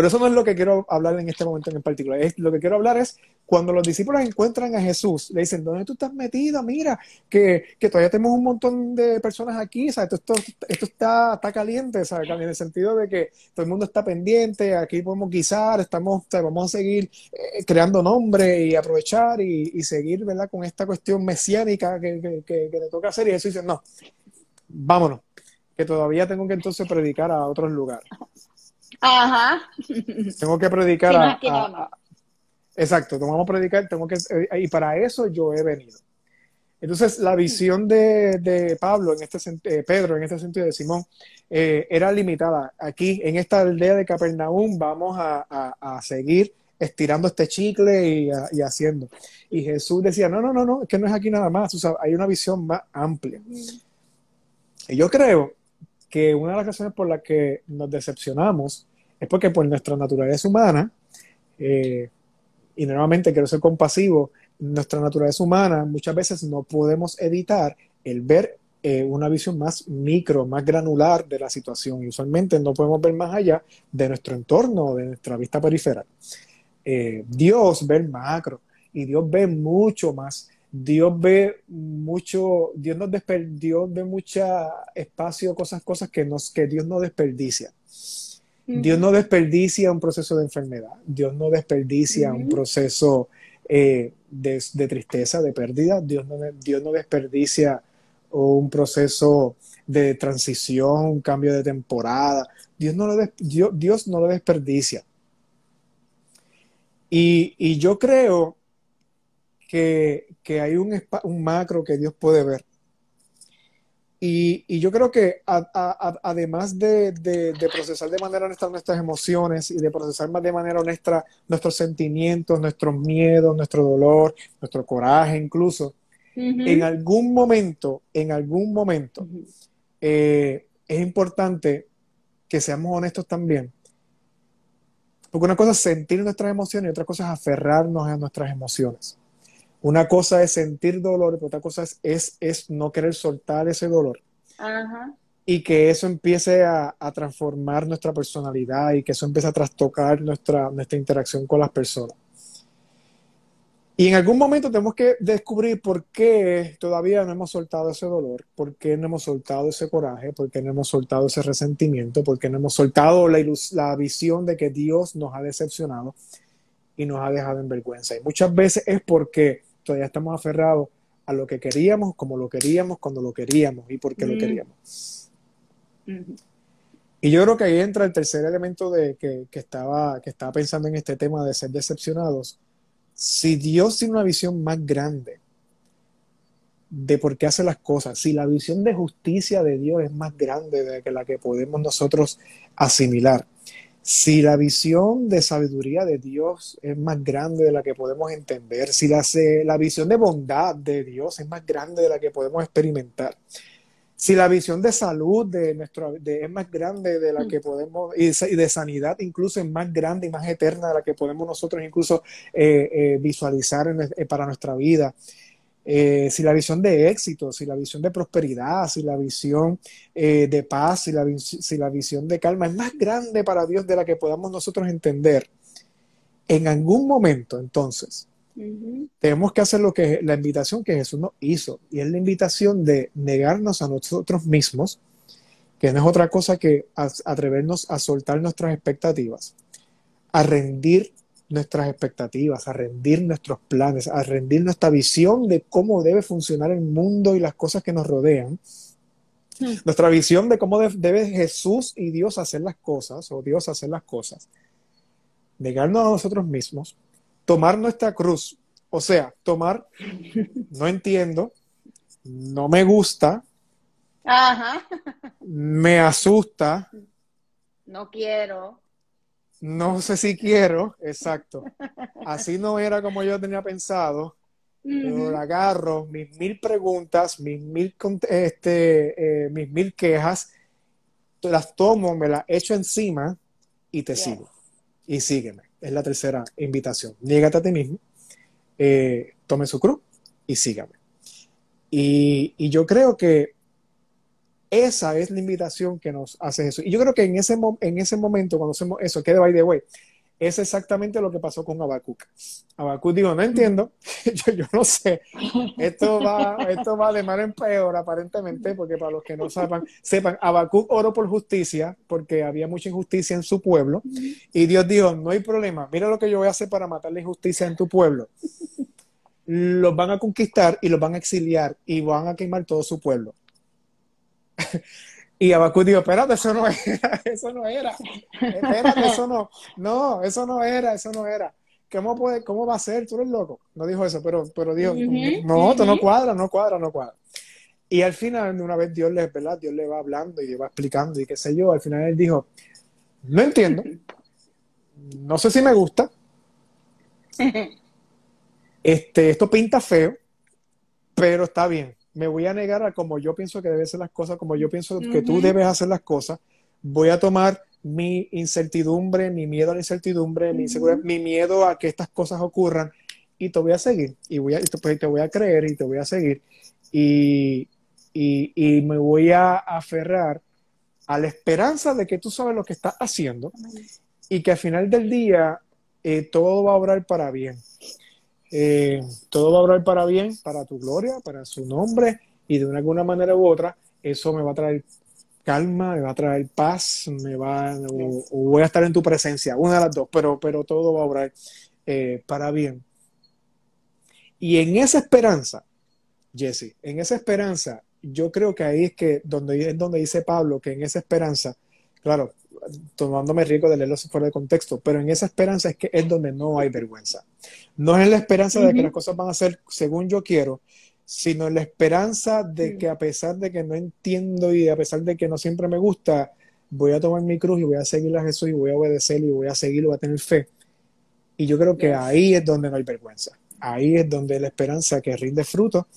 Pero eso no es lo que quiero hablar en este momento en particular. Lo que quiero hablar es cuando los discípulos encuentran a Jesús, le dicen, ¿dónde tú estás metido? Mira, que, todavía tenemos un montón de personas aquí, Esto, esto, está, está caliente, ¿sabes? En el sentido de que todo el mundo está pendiente, aquí podemos guisar, estamos, vamos a seguir eh, creando nombre y aprovechar y, seguir, ¿verdad? Con esta cuestión mesiánica que, que, que, toca hacer. Y eso dicen, no, vámonos, que todavía tengo que entonces predicar a otros lugares. Ajá. Tengo que predicar a, Exacto, vamos a predicar, tengo que, eh, y para eso yo he venido. Entonces, la visión de, Pablo, en este eh, Pedro, en este sentido de Simón, eh, era limitada. Aquí, en esta aldea de Capernaum, vamos a, seguir estirando este chicle y, haciendo. Y Jesús decía, no, no, no, no, es que no es aquí nada más, hay una visión más amplia. Y yo creo que una de las razones por las que nos decepcionamos es porque por nuestra naturaleza humana, y nuevamente quiero ser compasivo, nuestra naturaleza humana muchas veces no podemos evitar el ver eh, una visión más micro, más granular de la situación y usualmente no podemos ver más allá de nuestro entorno, de nuestra vista periferal. Eh, Dios ve el macro y Dios ve mucho más. Dios ve mucho, Dios nos Dios ve mucho espacio, cosas, cosas que, nos, que Dios no desperdicia. Dios no desperdicia un proceso de enfermedad, Dios no desperdicia un proceso eh, de, tristeza, de pérdida, Dios no, Dios no desperdicia un proceso de transición, un cambio de temporada, Dios no lo, Dios, no lo desperdicia. Y, yo creo que, hay un, un macro que Dios puede ver y, yo creo que además de, procesar de manera honesta nuestras emociones y de procesar más de manera honesta nuestros sentimientos, nuestros miedos, nuestro dolor, nuestro coraje incluso, en algún momento, en algún momento, eh, es importante que seamos honestos también. Porque una cosa es sentir nuestras emociones y otra cosa es aferrarnos a nuestras emociones. Una cosa es sentir dolor, pero otra cosa es, es, no querer soltar ese dolor. Y que eso empiece a, transformar nuestra personalidad y que eso empiece a trastocar nuestra, nuestra interacción con las personas. Y en algún momento tenemos que descubrir por qué todavía no hemos soltado ese dolor, por qué no hemos soltado ese coraje, por qué no hemos soltado ese resentimiento, por qué no hemos soltado la, la visión de que Dios nos ha decepcionado y nos ha dejado en vergüenza. Y muchas veces es porque todavía estamos aferrados a lo que queríamos, como lo queríamos, cuando lo queríamos y por qué lo mm. queríamos. Y yo creo que ahí entra el tercer elemento de que, estaba, que estaba pensando en este tema de ser decepcionados. Si Dios tiene una visión más grande de por qué hace las cosas, si la visión de justicia de Dios es más grande de que la que podemos nosotros asimilar, si la visión de sabiduría de Dios es más grande de la que podemos entender, si la, la visión de bondad de Dios es más grande de la que podemos experimentar, si la visión de salud de nuestro, es más grande de la mm. que podemos, y de sanidad incluso es más grande y más eterna de la que podemos nosotros incluso eh, eh, visualizar eh, para nuestra vida, si la visión de éxito, si la visión de prosperidad, si la visión de paz, si la, si la visión de calma es más grande para Dios de la que podamos nosotros entender, en algún momento entonces tenemos que hacer lo que la invitación que Jesús nos hizo, y es la invitación de negarnos a nosotros mismos, que no es otra cosa que atrevernos a soltar nuestras expectativas, a rendir nuestras expectativas, a rendir nuestros planes, a rendir nuestra visión de cómo debe funcionar el mundo y las cosas que nos rodean, hmm. nuestra visión de cómo debe Jesús y Dios hacer las cosas, o Dios hacer las cosas, negarnos a nosotros mismos, tomar nuestra cruz, o sea, tomar, no entiendo, no me gusta, me asusta, no quiero, no sé si quiero, exacto. Así no era como yo tenía pensado. Yo agarro mis mil preguntas, mis mil, este, eh, mis mil quejas, las tomo, me las echo encima y te sigo. Y sígueme es la tercera invitación. Niégate a ti mismo, eh, tome su cruz y sígame. Y, yo creo que esa es la invitación que nos hace Jesús. Y yo creo que en ese, en ese momento, cuando hacemos eso, que de by the way, es exactamente lo que pasó con Habacuc. Habacuc dijo, no entiendo, yo, no sé, esto va, esto va de mal en peor aparentemente, porque para los que no sepan, sepan, Habacuc oró por justicia, porque había mucha injusticia en su pueblo, y Dios dijo, no hay problema, mira lo que yo voy a hacer para matar la injusticia en tu pueblo. Los van a conquistar y los van a exiliar y van a quemar todo su pueblo. Y Abacú dijo, espérate, eso no era, eso no era. Espérate, eso no. No, eso no era, eso no era. ¿Cómo, puede, ¿Cómo va a ser? Tú eres loco. No dijo eso, pero, pero dijo, no, esto no cuadra, no cuadra, no cuadra. Y al final, una vez Dios le, ¿verdad? Dios le va hablando y le va explicando y qué sé yo. Al final él dijo, no entiendo. No sé si me gusta. Este, esto pinta feo, pero está bien me voy a negar a como yo pienso que deben ser las cosas, como yo pienso que tú debes hacer las cosas, voy a tomar mi incertidumbre, mi miedo a la incertidumbre, mi, mi miedo a que estas cosas ocurran y te voy a seguir y voy a, pues, te voy a creer y te voy a seguir y, y, me voy a aferrar a la esperanza de que tú sabes lo que estás haciendo y que al final del día eh, todo va a obrar para bien. Eh, todo va a obrar para bien, para tu gloria, para su nombre, y de alguna manera u otra, eso me va a traer calma, me va a traer paz, me va, o, voy a estar en tu presencia, una de las dos, pero, pero todo va a obrar eh, para bien. Y en esa esperanza, Jesse, en esa esperanza, yo creo que ahí es que donde es donde dice Pablo que en esa esperanza, claro, tomándome riesgo de leerlo fuera de contexto, pero en esa esperanza es que es donde no hay vergüenza. No es la esperanza de que las cosas van a ser según yo quiero, sino la esperanza de que a pesar de que no entiendo y a pesar de que no siempre me gusta, voy a tomar mi cruz y voy a seguir a Jesús y voy a obedecer y voy a seguir y voy a tener fe. Y yo creo que ahí es donde no hay vergüenza. Ahí es donde la esperanza que rinde fruto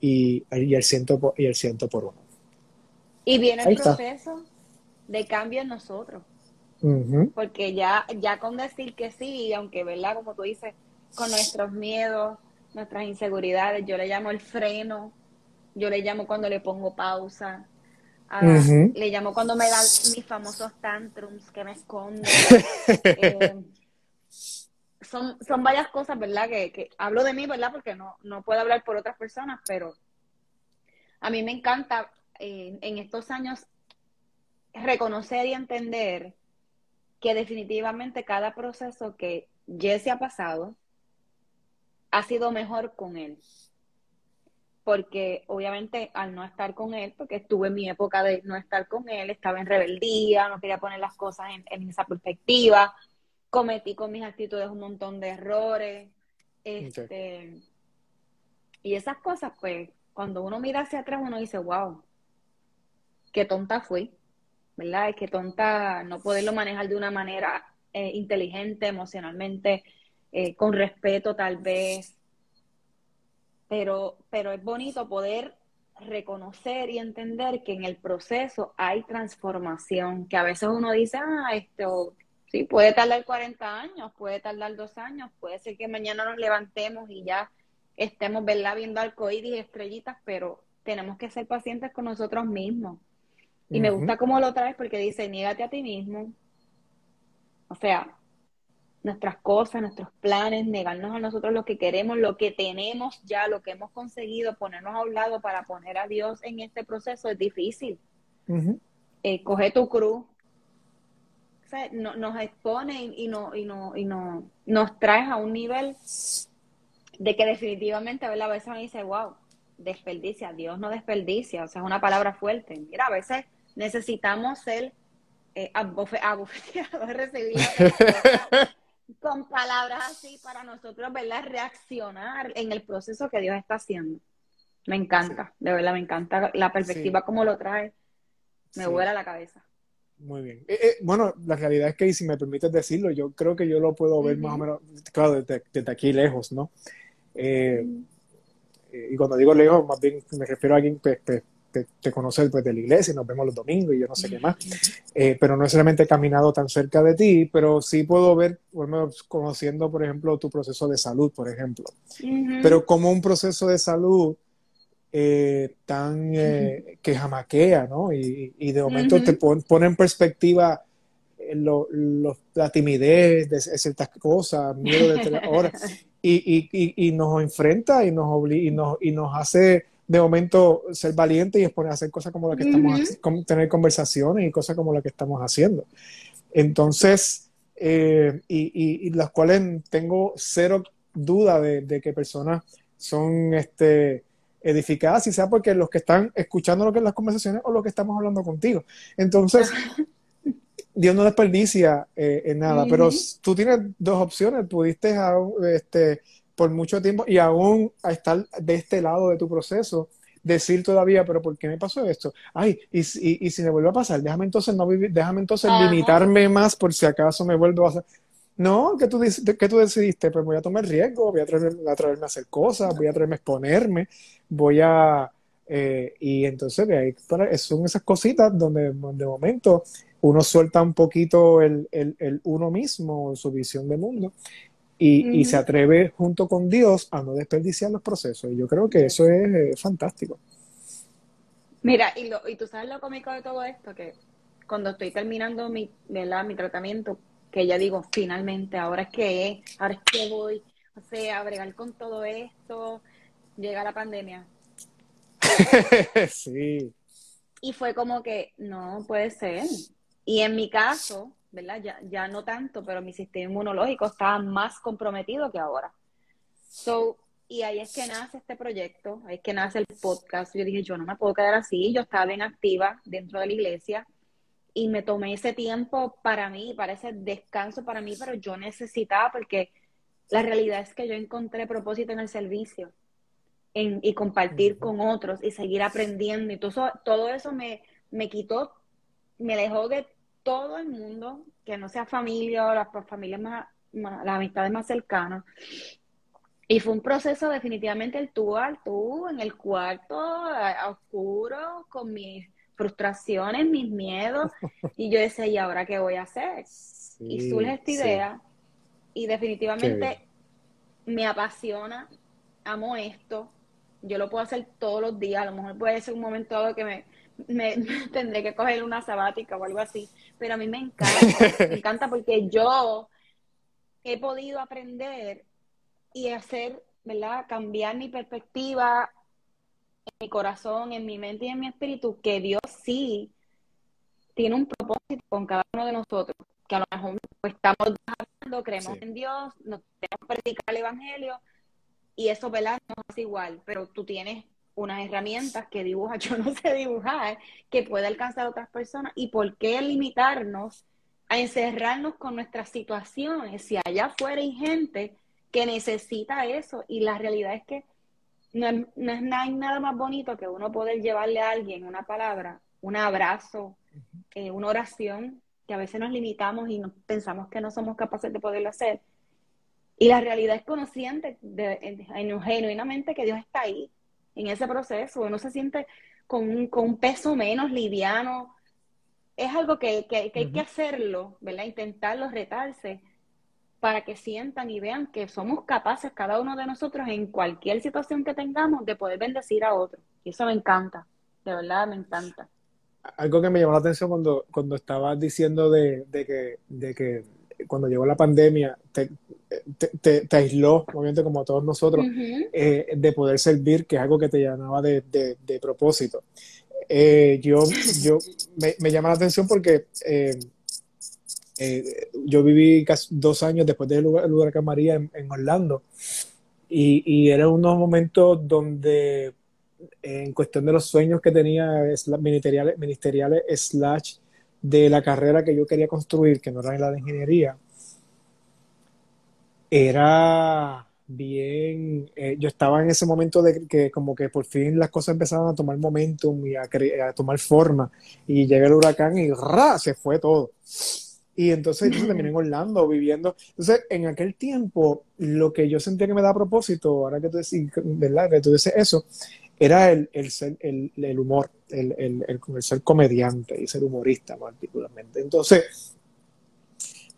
y, el, ciento por, y el ciento por uno. Y viene el proceso de cambio en nosotros. Porque ya, ya con decir que sí, aunque, ¿verdad? Como tú dices, con nuestros miedos, nuestras inseguridades, yo le llamo el freno, yo le llamo cuando le pongo pausa, ah, le llamo cuando me dan mis famosos tantrums que me esconden. Eh, son, son varias cosas, ¿verdad? Que, que, hablo de mí, ¿verdad? Porque no, no puedo hablar por otras personas, pero a mí me encanta eh, en estos años reconocer y entender que definitivamente cada proceso que Jesse ha pasado ha sido mejor con él. porque obviamente al no estar con él, porque estuve en mi época de no estar con él, estaba en rebeldía, no quería poner las cosas en, esa perspectiva, cometí con mis actitudes un montón de errores, este, y esas cosas, pues, cuando uno mira hacia atrás, uno dice, wow, qué tonta fui, ¿verdad? Es que tonta no poderlo manejar de una manera eh, inteligente, emocionalmente, eh, con respeto tal vez, pero, pero es bonito poder reconocer y entender que en el proceso hay transformación, que a veces uno dice, ah, esto sí, puede tardar 40 años, puede tardar dos años, puede ser que mañana nos levantemos y ya estemos, ¿verdad?, viendo arcoíris y estrellitas, pero tenemos que ser pacientes con nosotros mismos. Y me gusta cómo lo traes porque dice, niégate a ti mismo. O sea, nuestras cosas, nuestros planes, negarnos a nosotros lo que queremos, lo que tenemos ya, lo que hemos conseguido, ponernos a un lado para poner a Dios en este proceso es difícil. Eh, coge tu cruz. nos expone y, no, y, no, y no, nos traes a un nivel de que definitivamente a veces me dice, wow, desperdicia, Dios no desperdicia, o sea, es una palabra fuerte. Mira, a veces necesitamos ser eh, abofeteados, recibir con palabras así para nosotros, ¿verdad? Reaccionar en el proceso que Dios está haciendo. Me encanta, de verdad, me encanta la perspectiva como lo trae. Me vuela la cabeza. Muy bien. Eh, eh, bueno, la realidad es que, si me permites decirlo, yo creo que yo lo puedo ver más o menos, claro, desde, aquí lejos, ¿no? Eh, y cuando digo lejos, más bien me refiero a alguien pues, pues, te, conoce pues, de la iglesia y nos vemos los domingos y yo no sé qué más, eh, pero no necesariamente he caminado tan cerca de ti, pero sí puedo ver, conociendo, por ejemplo, tu proceso de salud, por ejemplo, pero como un proceso de salud eh, tan eh, que jamaquea, ¿no? Y, de momento te pone en perspectiva lo, la timidez de ciertas cosas, miedo de ahora, y, y, y, nos enfrenta y nos, obliga, y, nos, y nos hace de momento ser valiente y exponer a hacer cosas como la que estamos haciendo, tener conversaciones y cosas como la que estamos haciendo. Entonces, eh, y, las cuales tengo cero duda de, que personas son este, edificadas, y sea porque los que están escuchando lo que es las conversaciones o los que estamos hablando contigo. Entonces, Dios no desperdicia eh, en nada, pero tú tienes dos opciones, pudiste este, por mucho tiempo y aún a estar de este lado de tu proceso, decir todavía, pero ¿por qué me pasó esto? Ay, y, y, si me vuelve a pasar, déjame entonces no vivir, déjame entonces limitarme más por si acaso me vuelvo a hacer. No, que tú, que tú decidiste, pues voy a tomar riesgo, voy a a, atreverme a hacer cosas, voy a atreverme a exponerme, voy a... Eh, y entonces de ahí son esas cositas donde de momento uno suelta un poquito el, el, el uno mismo, su visión de mundo, y, se atreve junto con Dios a no desperdiciar los procesos. Y yo creo que eso es eh, fantástico. Mira, y, lo, y tú sabes lo cómico de todo esto, que cuando estoy terminando mi, mi tratamiento, que ya digo, finalmente, ahora es que ahora es que voy, o sea, a bregar con todo esto, llega la pandemia. sí. Y fue como que, no puede ser. Y en mi caso, ¿verdad? Ya, ya no tanto, pero mi sistema inmunológico estaba más comprometido que ahora. So, y ahí es que nace este proyecto, ahí es que nace el podcast. Yo dije, yo no me puedo quedar así, yo estaba bien activa dentro de la iglesia y me tomé ese tiempo para mí, para ese descanso para mí, pero yo necesitaba porque la realidad es que yo encontré propósito en el servicio en, y compartir con otros y seguir aprendiendo. Y todo, todo eso me, me quitó, me dejó de todo el mundo, que no sea familia o las familias más, las amistades más cercanas. Y fue un proceso definitivamente el tú al tú, en el cuarto, a, oscuro, con mis frustraciones, mis miedos. Y yo decía, ¿y ahora qué voy a hacer? y surge esta idea. Y definitivamente me apasiona, amo esto. Yo lo puedo hacer todos los días. A lo mejor puede ser un momento dado que me, me, tendré que coger una sabática o algo así, pero a mí me encanta, me encanta porque yo he podido aprender y hacer, ¿verdad? Cambiar mi perspectiva en mi corazón, en mi mente y en mi espíritu, que Dios sí tiene un propósito con cada uno de nosotros, que a lo mejor pues, estamos hablando, creemos en Dios, nos tenemos que predicar el Evangelio, y eso, ¿verdad? No es igual, pero tú tienes unas herramientas que dibuja, yo no sé dibujar, que puede alcanzar a otras personas. ¿Y por qué limitarnos a encerrarnos con nuestras situaciones si allá afuera hay gente que necesita eso? Y la realidad es que no, no es nada, nada más bonito que uno poder llevarle a alguien una palabra, un abrazo, eh, una oración, que a veces nos limitamos y nos pensamos que no somos capaces de poderlo hacer. Y la realidad es consciente de, genuinamente que Dios está ahí en ese proceso. Uno se siente con un, con un peso menos liviano. Es algo que, que, hay que hacerlo, ¿verdad? Intentarlo, retarse, para que sientan y vean que somos capaces, cada uno de nosotros, en cualquier situación que tengamos, de poder bendecir a otro. Y eso me encanta, de verdad me encanta. Algo que me llamó la atención cuando, cuando estabas diciendo de, que, de que cuando llegó la pandemia te, te, aisló, obviamente como todos nosotros, eh, de poder servir, que es algo que te llamaba de, de, propósito. Eh, yo yo me, me, llama la atención porque eh, yo viví casi dos años después del huracán María en, Orlando y, y eran unos momentos donde en cuestión de los sueños que tenía ministeriales, ministeriales slash de la carrera que yo quería construir, que no era la de ingeniería, era bien, eh, yo estaba en ese momento de que como que por fin las cosas empezaban a tomar momentum y a, a tomar forma y llega el huracán y ¡ra! se fue todo. Y entonces yo terminé en Orlando viviendo. Entonces, en aquel tiempo, lo que yo sentía que me da propósito, ahora que tú decís, ¿verdad? Que tú dices eso, era el, el, el humor, el, el, el, ser comediante y ser humorista particularmente. Entonces,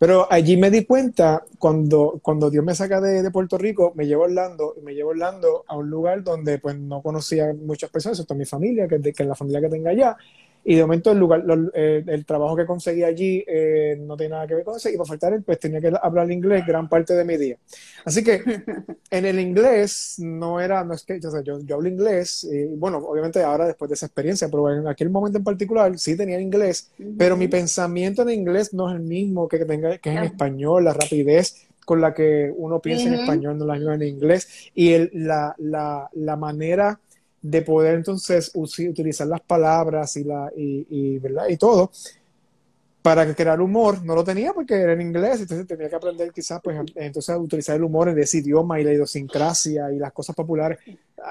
pero allí me di cuenta, cuando, cuando Dios me saca de, de Puerto Rico, me llevo a Orlando, y me llevo a Orlando a un lugar donde pues no conocía muchas personas, excepto mi familia, que, que es la familia que tengo allá, y de momento el lugar, eh, el trabajo que conseguí allí eh, no tiene nada que ver con eso y para faltar pues tenía que hablar inglés gran parte de mi día. Así que en el inglés no era, no es que, yo, yo, hablo inglés, y bueno, obviamente ahora después de esa experiencia, pero en aquel momento en particular sí tenía inglés, pero mi pensamiento en inglés no es el mismo que, tenga, que es en español, la rapidez con la que uno piensa en español no es la misma en inglés. Y el, la, la, la manera de poder entonces utilizar las palabras y, la, y, ¿verdad? y todo para crear humor. No lo tenía porque era en inglés, entonces tenía que aprender quizás pues entonces a utilizar el humor en ese idioma y la idiosincrasia y las cosas populares.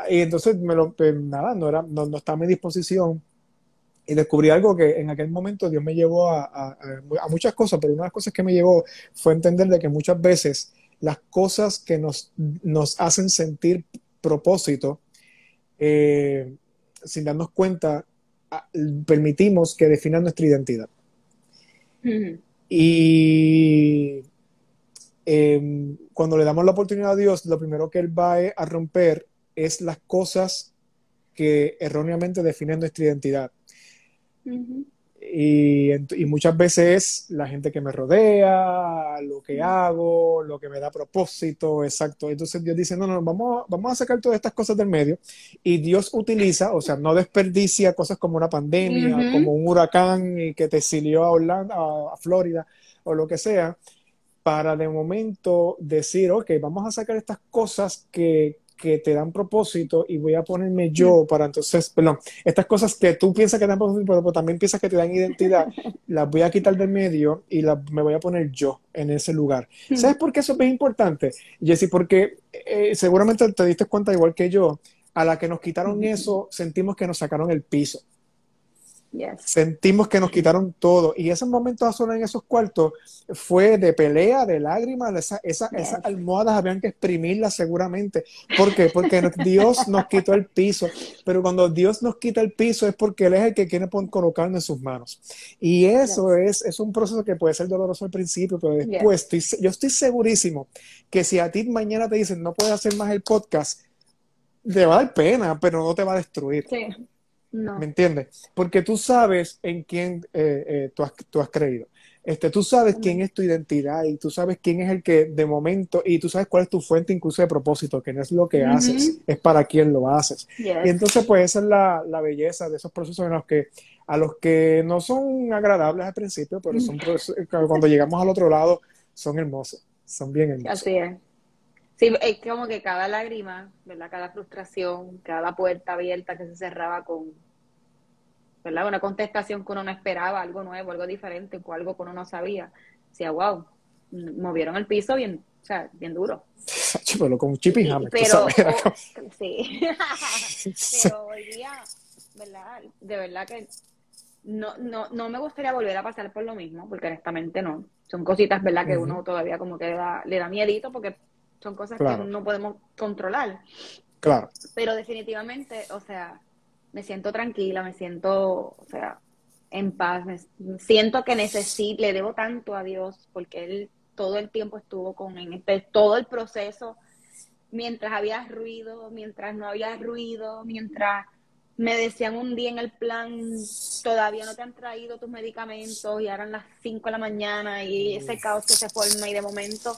Y entonces me lo, pues, nada, no, era, no, estaba a mi disposición. Y descubrí algo que en aquel momento Dios me llevó a, a, a muchas cosas, pero una de las cosas que me llevó fue entender de que muchas veces las cosas que nos, nos hacen sentir propósito, eh, sin darnos cuenta, permitimos que definan nuestra identidad. Y em, cuando le damos la oportunidad a Dios, lo primero que Él va a romper es las cosas que erróneamente definen nuestra identidad. Y, muchas veces la gente que me rodea, lo que hago, lo que me da propósito, exacto. Entonces Dios dice, no, no, vamos, vamos a sacar todas estas cosas del medio. Y Dios utiliza, o sea, no desperdicia cosas como una pandemia, como un huracán y que te exilió a Orlando, a Florida o lo que sea, para de momento decir, ok, vamos a sacar estas cosas que, que te dan propósito y voy a ponerme yo para entonces, perdón, estas cosas que tú piensas que te dan propósito, pero también piensas que te dan identidad, las voy a quitar del medio y me voy a poner yo en ese lugar. ¿Sabes por qué eso es importante, Jessy? Porque eh, seguramente te diste cuenta, igual que yo, a la que nos quitaron eso, sentimos que nos sacaron el piso. Sentimos que nos quitaron todo. Y ese momento a sonar en esos cuartos fue de pelea, de lágrimas. Esa, esas almohadas habían que exprimirlas seguramente. ¿Por qué? Porque Dios nos quitó el piso. Pero cuando Dios nos quita el piso es porque Él es el que quiere colocarnos en sus manos. Y eso es, es un proceso que puede ser doloroso al principio, pero después yo estoy segurísimo que si a ti mañana te dicen no puedes hacer más el podcast, te va a dar pena, pero no te va a destruir. Sí. ¿Me entiendes? Porque tú sabes en quién eh, eh, tú, has, tú, has, creído. Este, tú sabes quién es tu identidad y tú sabes quién es el que de momento, y tú sabes cuál es tu fuente incluso de propósito, que no es lo que haces, es para quién lo haces. Y entonces, pues esa es la, la, belleza de esos procesos en los que a los que no son agradables al principio, pero son cuando llegamos al otro lado, son hermosos, son bien hermosos. Así es. Sí, es como que cada lágrima, ¿verdad? Cada frustración, cada puerta abierta que se cerraba con, ¿verdad? Una contestación que uno no esperaba, algo nuevo, algo diferente, algo que uno no sabía. Decía, wow, movieron el piso bien, o sea, bien duro. Pero con un chip pero, sí. pero hoy día, ¿verdad? De verdad que no, no, no me gustaría volver a pasar por lo mismo, porque honestamente no. Son cositas, ¿verdad? Que uno todavía como que le da, le da miedito porque son cosas que no podemos controlar. Claro. Pero definitivamente, o sea, me siento tranquila, me siento, o sea, en paz, me, siento que necesito, le debo tanto a Dios porque Él todo el tiempo estuvo con en este, todo el proceso, mientras había ruido, mientras no había ruido, mientras me decían un día en el plan, todavía no te han traído tus medicamentos y ahora las 5 de la mañana y ese caos que se forma y de momento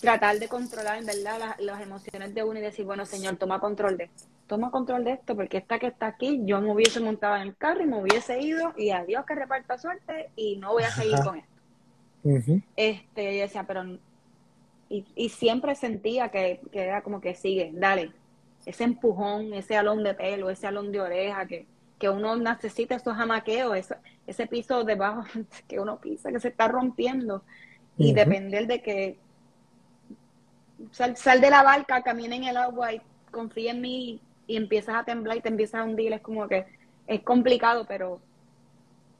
tratar de controlar en verdad las, emociones de uno y decir, bueno, señor, toma control de esto, toma control de esto, porque esta que está aquí, yo me hubiese montado en el carro y me hubiese ido y adiós que reparta suerte y no voy a seguir con esto. Este, yo decía, pero y, y siempre sentía que, que, era como que sigue, dale, ese empujón, ese alón de pelo, ese alón de oreja, que, que uno necesita esos jamaqueos, ese piso debajo que uno pisa, que se está rompiendo, y depender de que sal, sal, de la barca, camina en el agua y confía en mí y empiezas a temblar y te empiezas a hundir, es como que es complicado, pero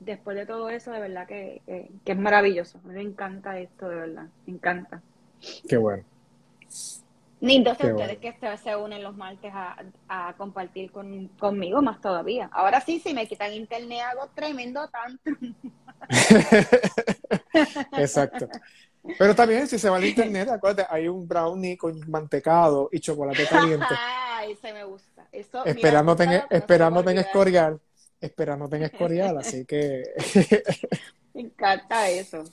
después de todo eso, de verdad que, que, es maravilloso. A mí me encanta esto, de verdad, me encanta. Qué bueno. Ni entonces ustedes que se unen los martes a, compartir con, conmigo más todavía. Ahora sí, si me quitan internet hago tremendo tanto. Exacto. Pero también, si se va al internet, acuérdate, hay un brownie con mantecado y chocolate caliente. Ay, ese me gusta. Eso, esperándote, en, esperándote en escorial. Esperándote en escorial, así que. me encanta eso.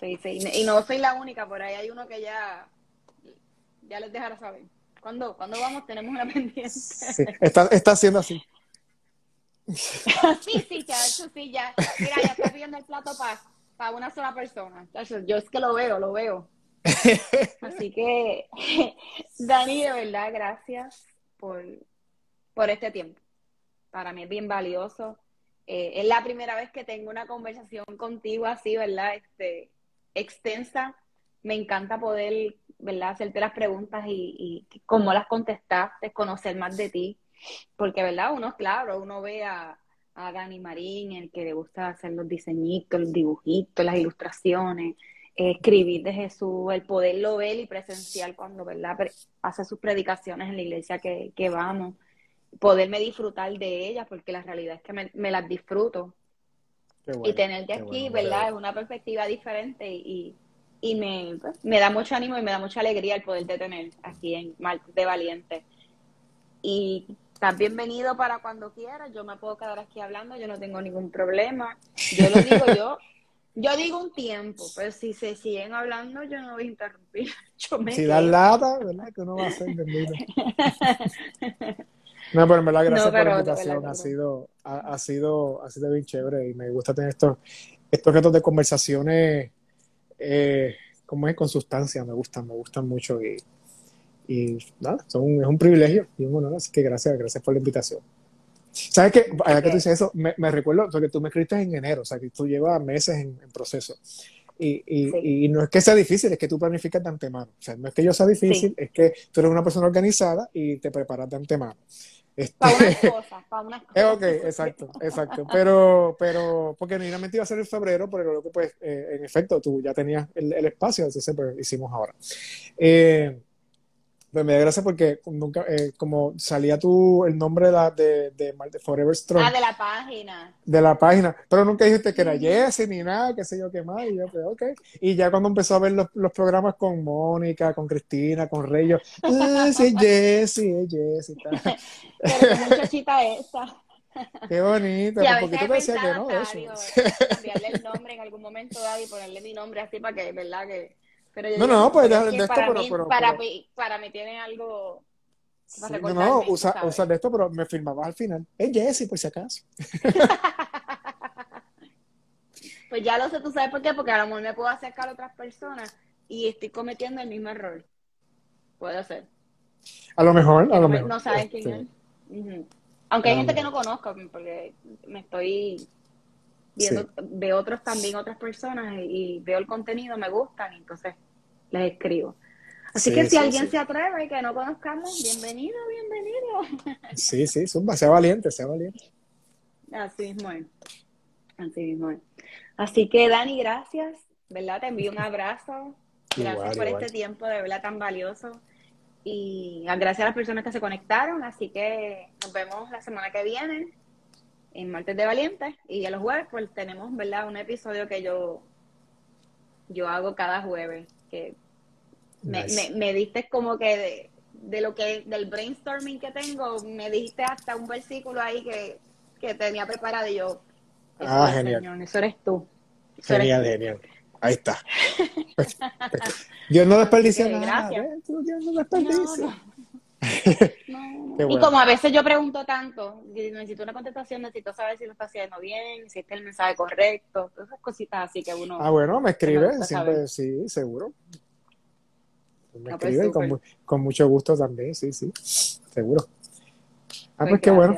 Sí, sí. Y no soy la única, por ahí hay uno que ya ya les dejará saber. ¿Cuándo, ¿Cuándo vamos? Tenemos una pendiente. Sí, está, está haciendo así. sí, sí, ya, sí, ya. Mira, ya está pidiendo el plato para una sola persona. Yo es que lo veo, lo veo. Así que, Dani, de verdad, gracias por, por este tiempo. Para mí es bien valioso. Eh, es la primera vez que tengo una conversación contigo así, ¿verdad? Este, extensa. Me encanta poder ¿verdad? Hacerte las preguntas y, y cómo las contestaste, conocer más de ti. Porque, ¿verdad? Uno, claro, uno ve a, a Dani Marín, el que le gusta hacer los diseñitos, los dibujitos, las ilustraciones, escribir de Jesús, el poderlo ver y presencial cuando, ¿verdad? Hace sus predicaciones en la iglesia que, que vamos, poderme disfrutar de ellas, porque la realidad es que me, las disfruto. y tenerte aquí, ¿verdad? Es una perspectiva diferente y, y me, pues, me da mucho ánimo y me da mucha alegría el poder tener aquí en Martes de Valiente. Y estás bienvenido para cuando quieras, yo me puedo quedar aquí hablando, yo no tengo ningún problema. Yo lo digo yo, yo digo un tiempo, pero si se siguen hablando, yo no voy a interrumpir. si da lata, ¿verdad? Que uno va a hacer No, pero en verdad, gracias por la invitación. ha, sido, ha, sido, ha sido bien chévere y me gusta tener estos, estos retos de conversaciones eh, como es con sustancia, me gustan, me gustan mucho y, y nada, son, es un privilegio y un honor, así que gracias, gracias por la invitación. ¿Sabes qué? Ahora que tú dices eso, me, recuerdo, porque tú me escribiste en enero, o sea, que tú llevas meses en, proceso. Y, y, y, no es que sea difícil, es que tú planificas de antemano. O sea, no es que yo sea difícil, es que tú eres una persona organizada y te preparas de antemano. Este, para unas cosas, para unas cosas. ok, exacto, exacto. Pero, pero, porque inicialmente iba a ser en febrero, pero luego, pues, eh, en efecto, tú ya tenías el, el espacio, entonces, pues, hicimos ahora. Eh, pues me da gracia porque nunca, eh, como salía tú el nombre de, la, de, de, Forever Strong. Ah, de la página. De la página. Pero nunca dijiste que era Jesse ni nada, qué sé yo qué más. Y yo, pues, ok. Y ya cuando empezó a ver los, los programas con Mónica, con Cristina, con Rey, yo, ah, sí, Jessie, es Jessie. Pero muchachita esa. Qué bonito, y a veces tú decías que no, eso. cambiarle el nombre en algún momento y ponerle mi nombre así para que, ¿verdad? Que no, no, pues de, esto, para pero, mí, para, Mí, para mí tiene algo. no, no, usa, usa, de esto, pero me firmabas al final. Es Jesse, por si acaso. pues ya lo sé, tú sabes por qué, porque a lo mejor me puedo acercar a otras personas y estoy cometiendo el mismo error. Puede ser. A lo mejor, a lo no, mejor. No sabes quién Este, es. Aunque hay gente que no conozco, porque me estoy viendo, veo otros también, otras personas, y, veo el contenido, me gustan, y entonces les escribo. Así Sí, que si sí, alguien sí. se atreve y que no conozcamos, bienvenido, bienvenido. Sí, sí, Zumba, sea valiente, sea valiente. Así mismo es. Así mismo es. Así que, Dani, gracias. ¿Verdad? Te envío un abrazo. Gracias Igual, por igual. este tiempo de verdad tan valioso. Y gracias a las personas que se conectaron. Así que nos vemos la semana que viene en Martes de Valientes. Y a los jueves, pues tenemos, ¿verdad? Un episodio que yo, yo hago cada jueves. Que me, Nice. me, me diste como que de, de lo que, del brainstorming que tengo, me dijiste hasta un versículo ahí que, que tenía preparado y yo. eso Ah, genial. Señor, eso eres tú. Eso eres Genial, tú. genial. Ahí está. Dios no desperdicia Ok, nada. gracias. ¿ves? Tú, Dios no No, desperdicia. no. No. Y como a veces yo pregunto tanto, necesito una contestación, necesito saber si lo está haciendo bien, si este es el mensaje correcto, todas esas cositas así que uno... Ah, bueno, me escribe, siempre, sí, seguro. Me Ah, pues, escribe con, mucho gusto también, sí, sí, seguro. Ah, Pues pues qué bueno.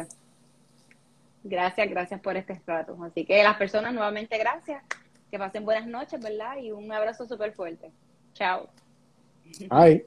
gracias. Gracias, por este rato. Así que las personas nuevamente gracias, que pasen buenas noches, ¿verdad? Y un abrazo súper fuerte. Chao. Ay.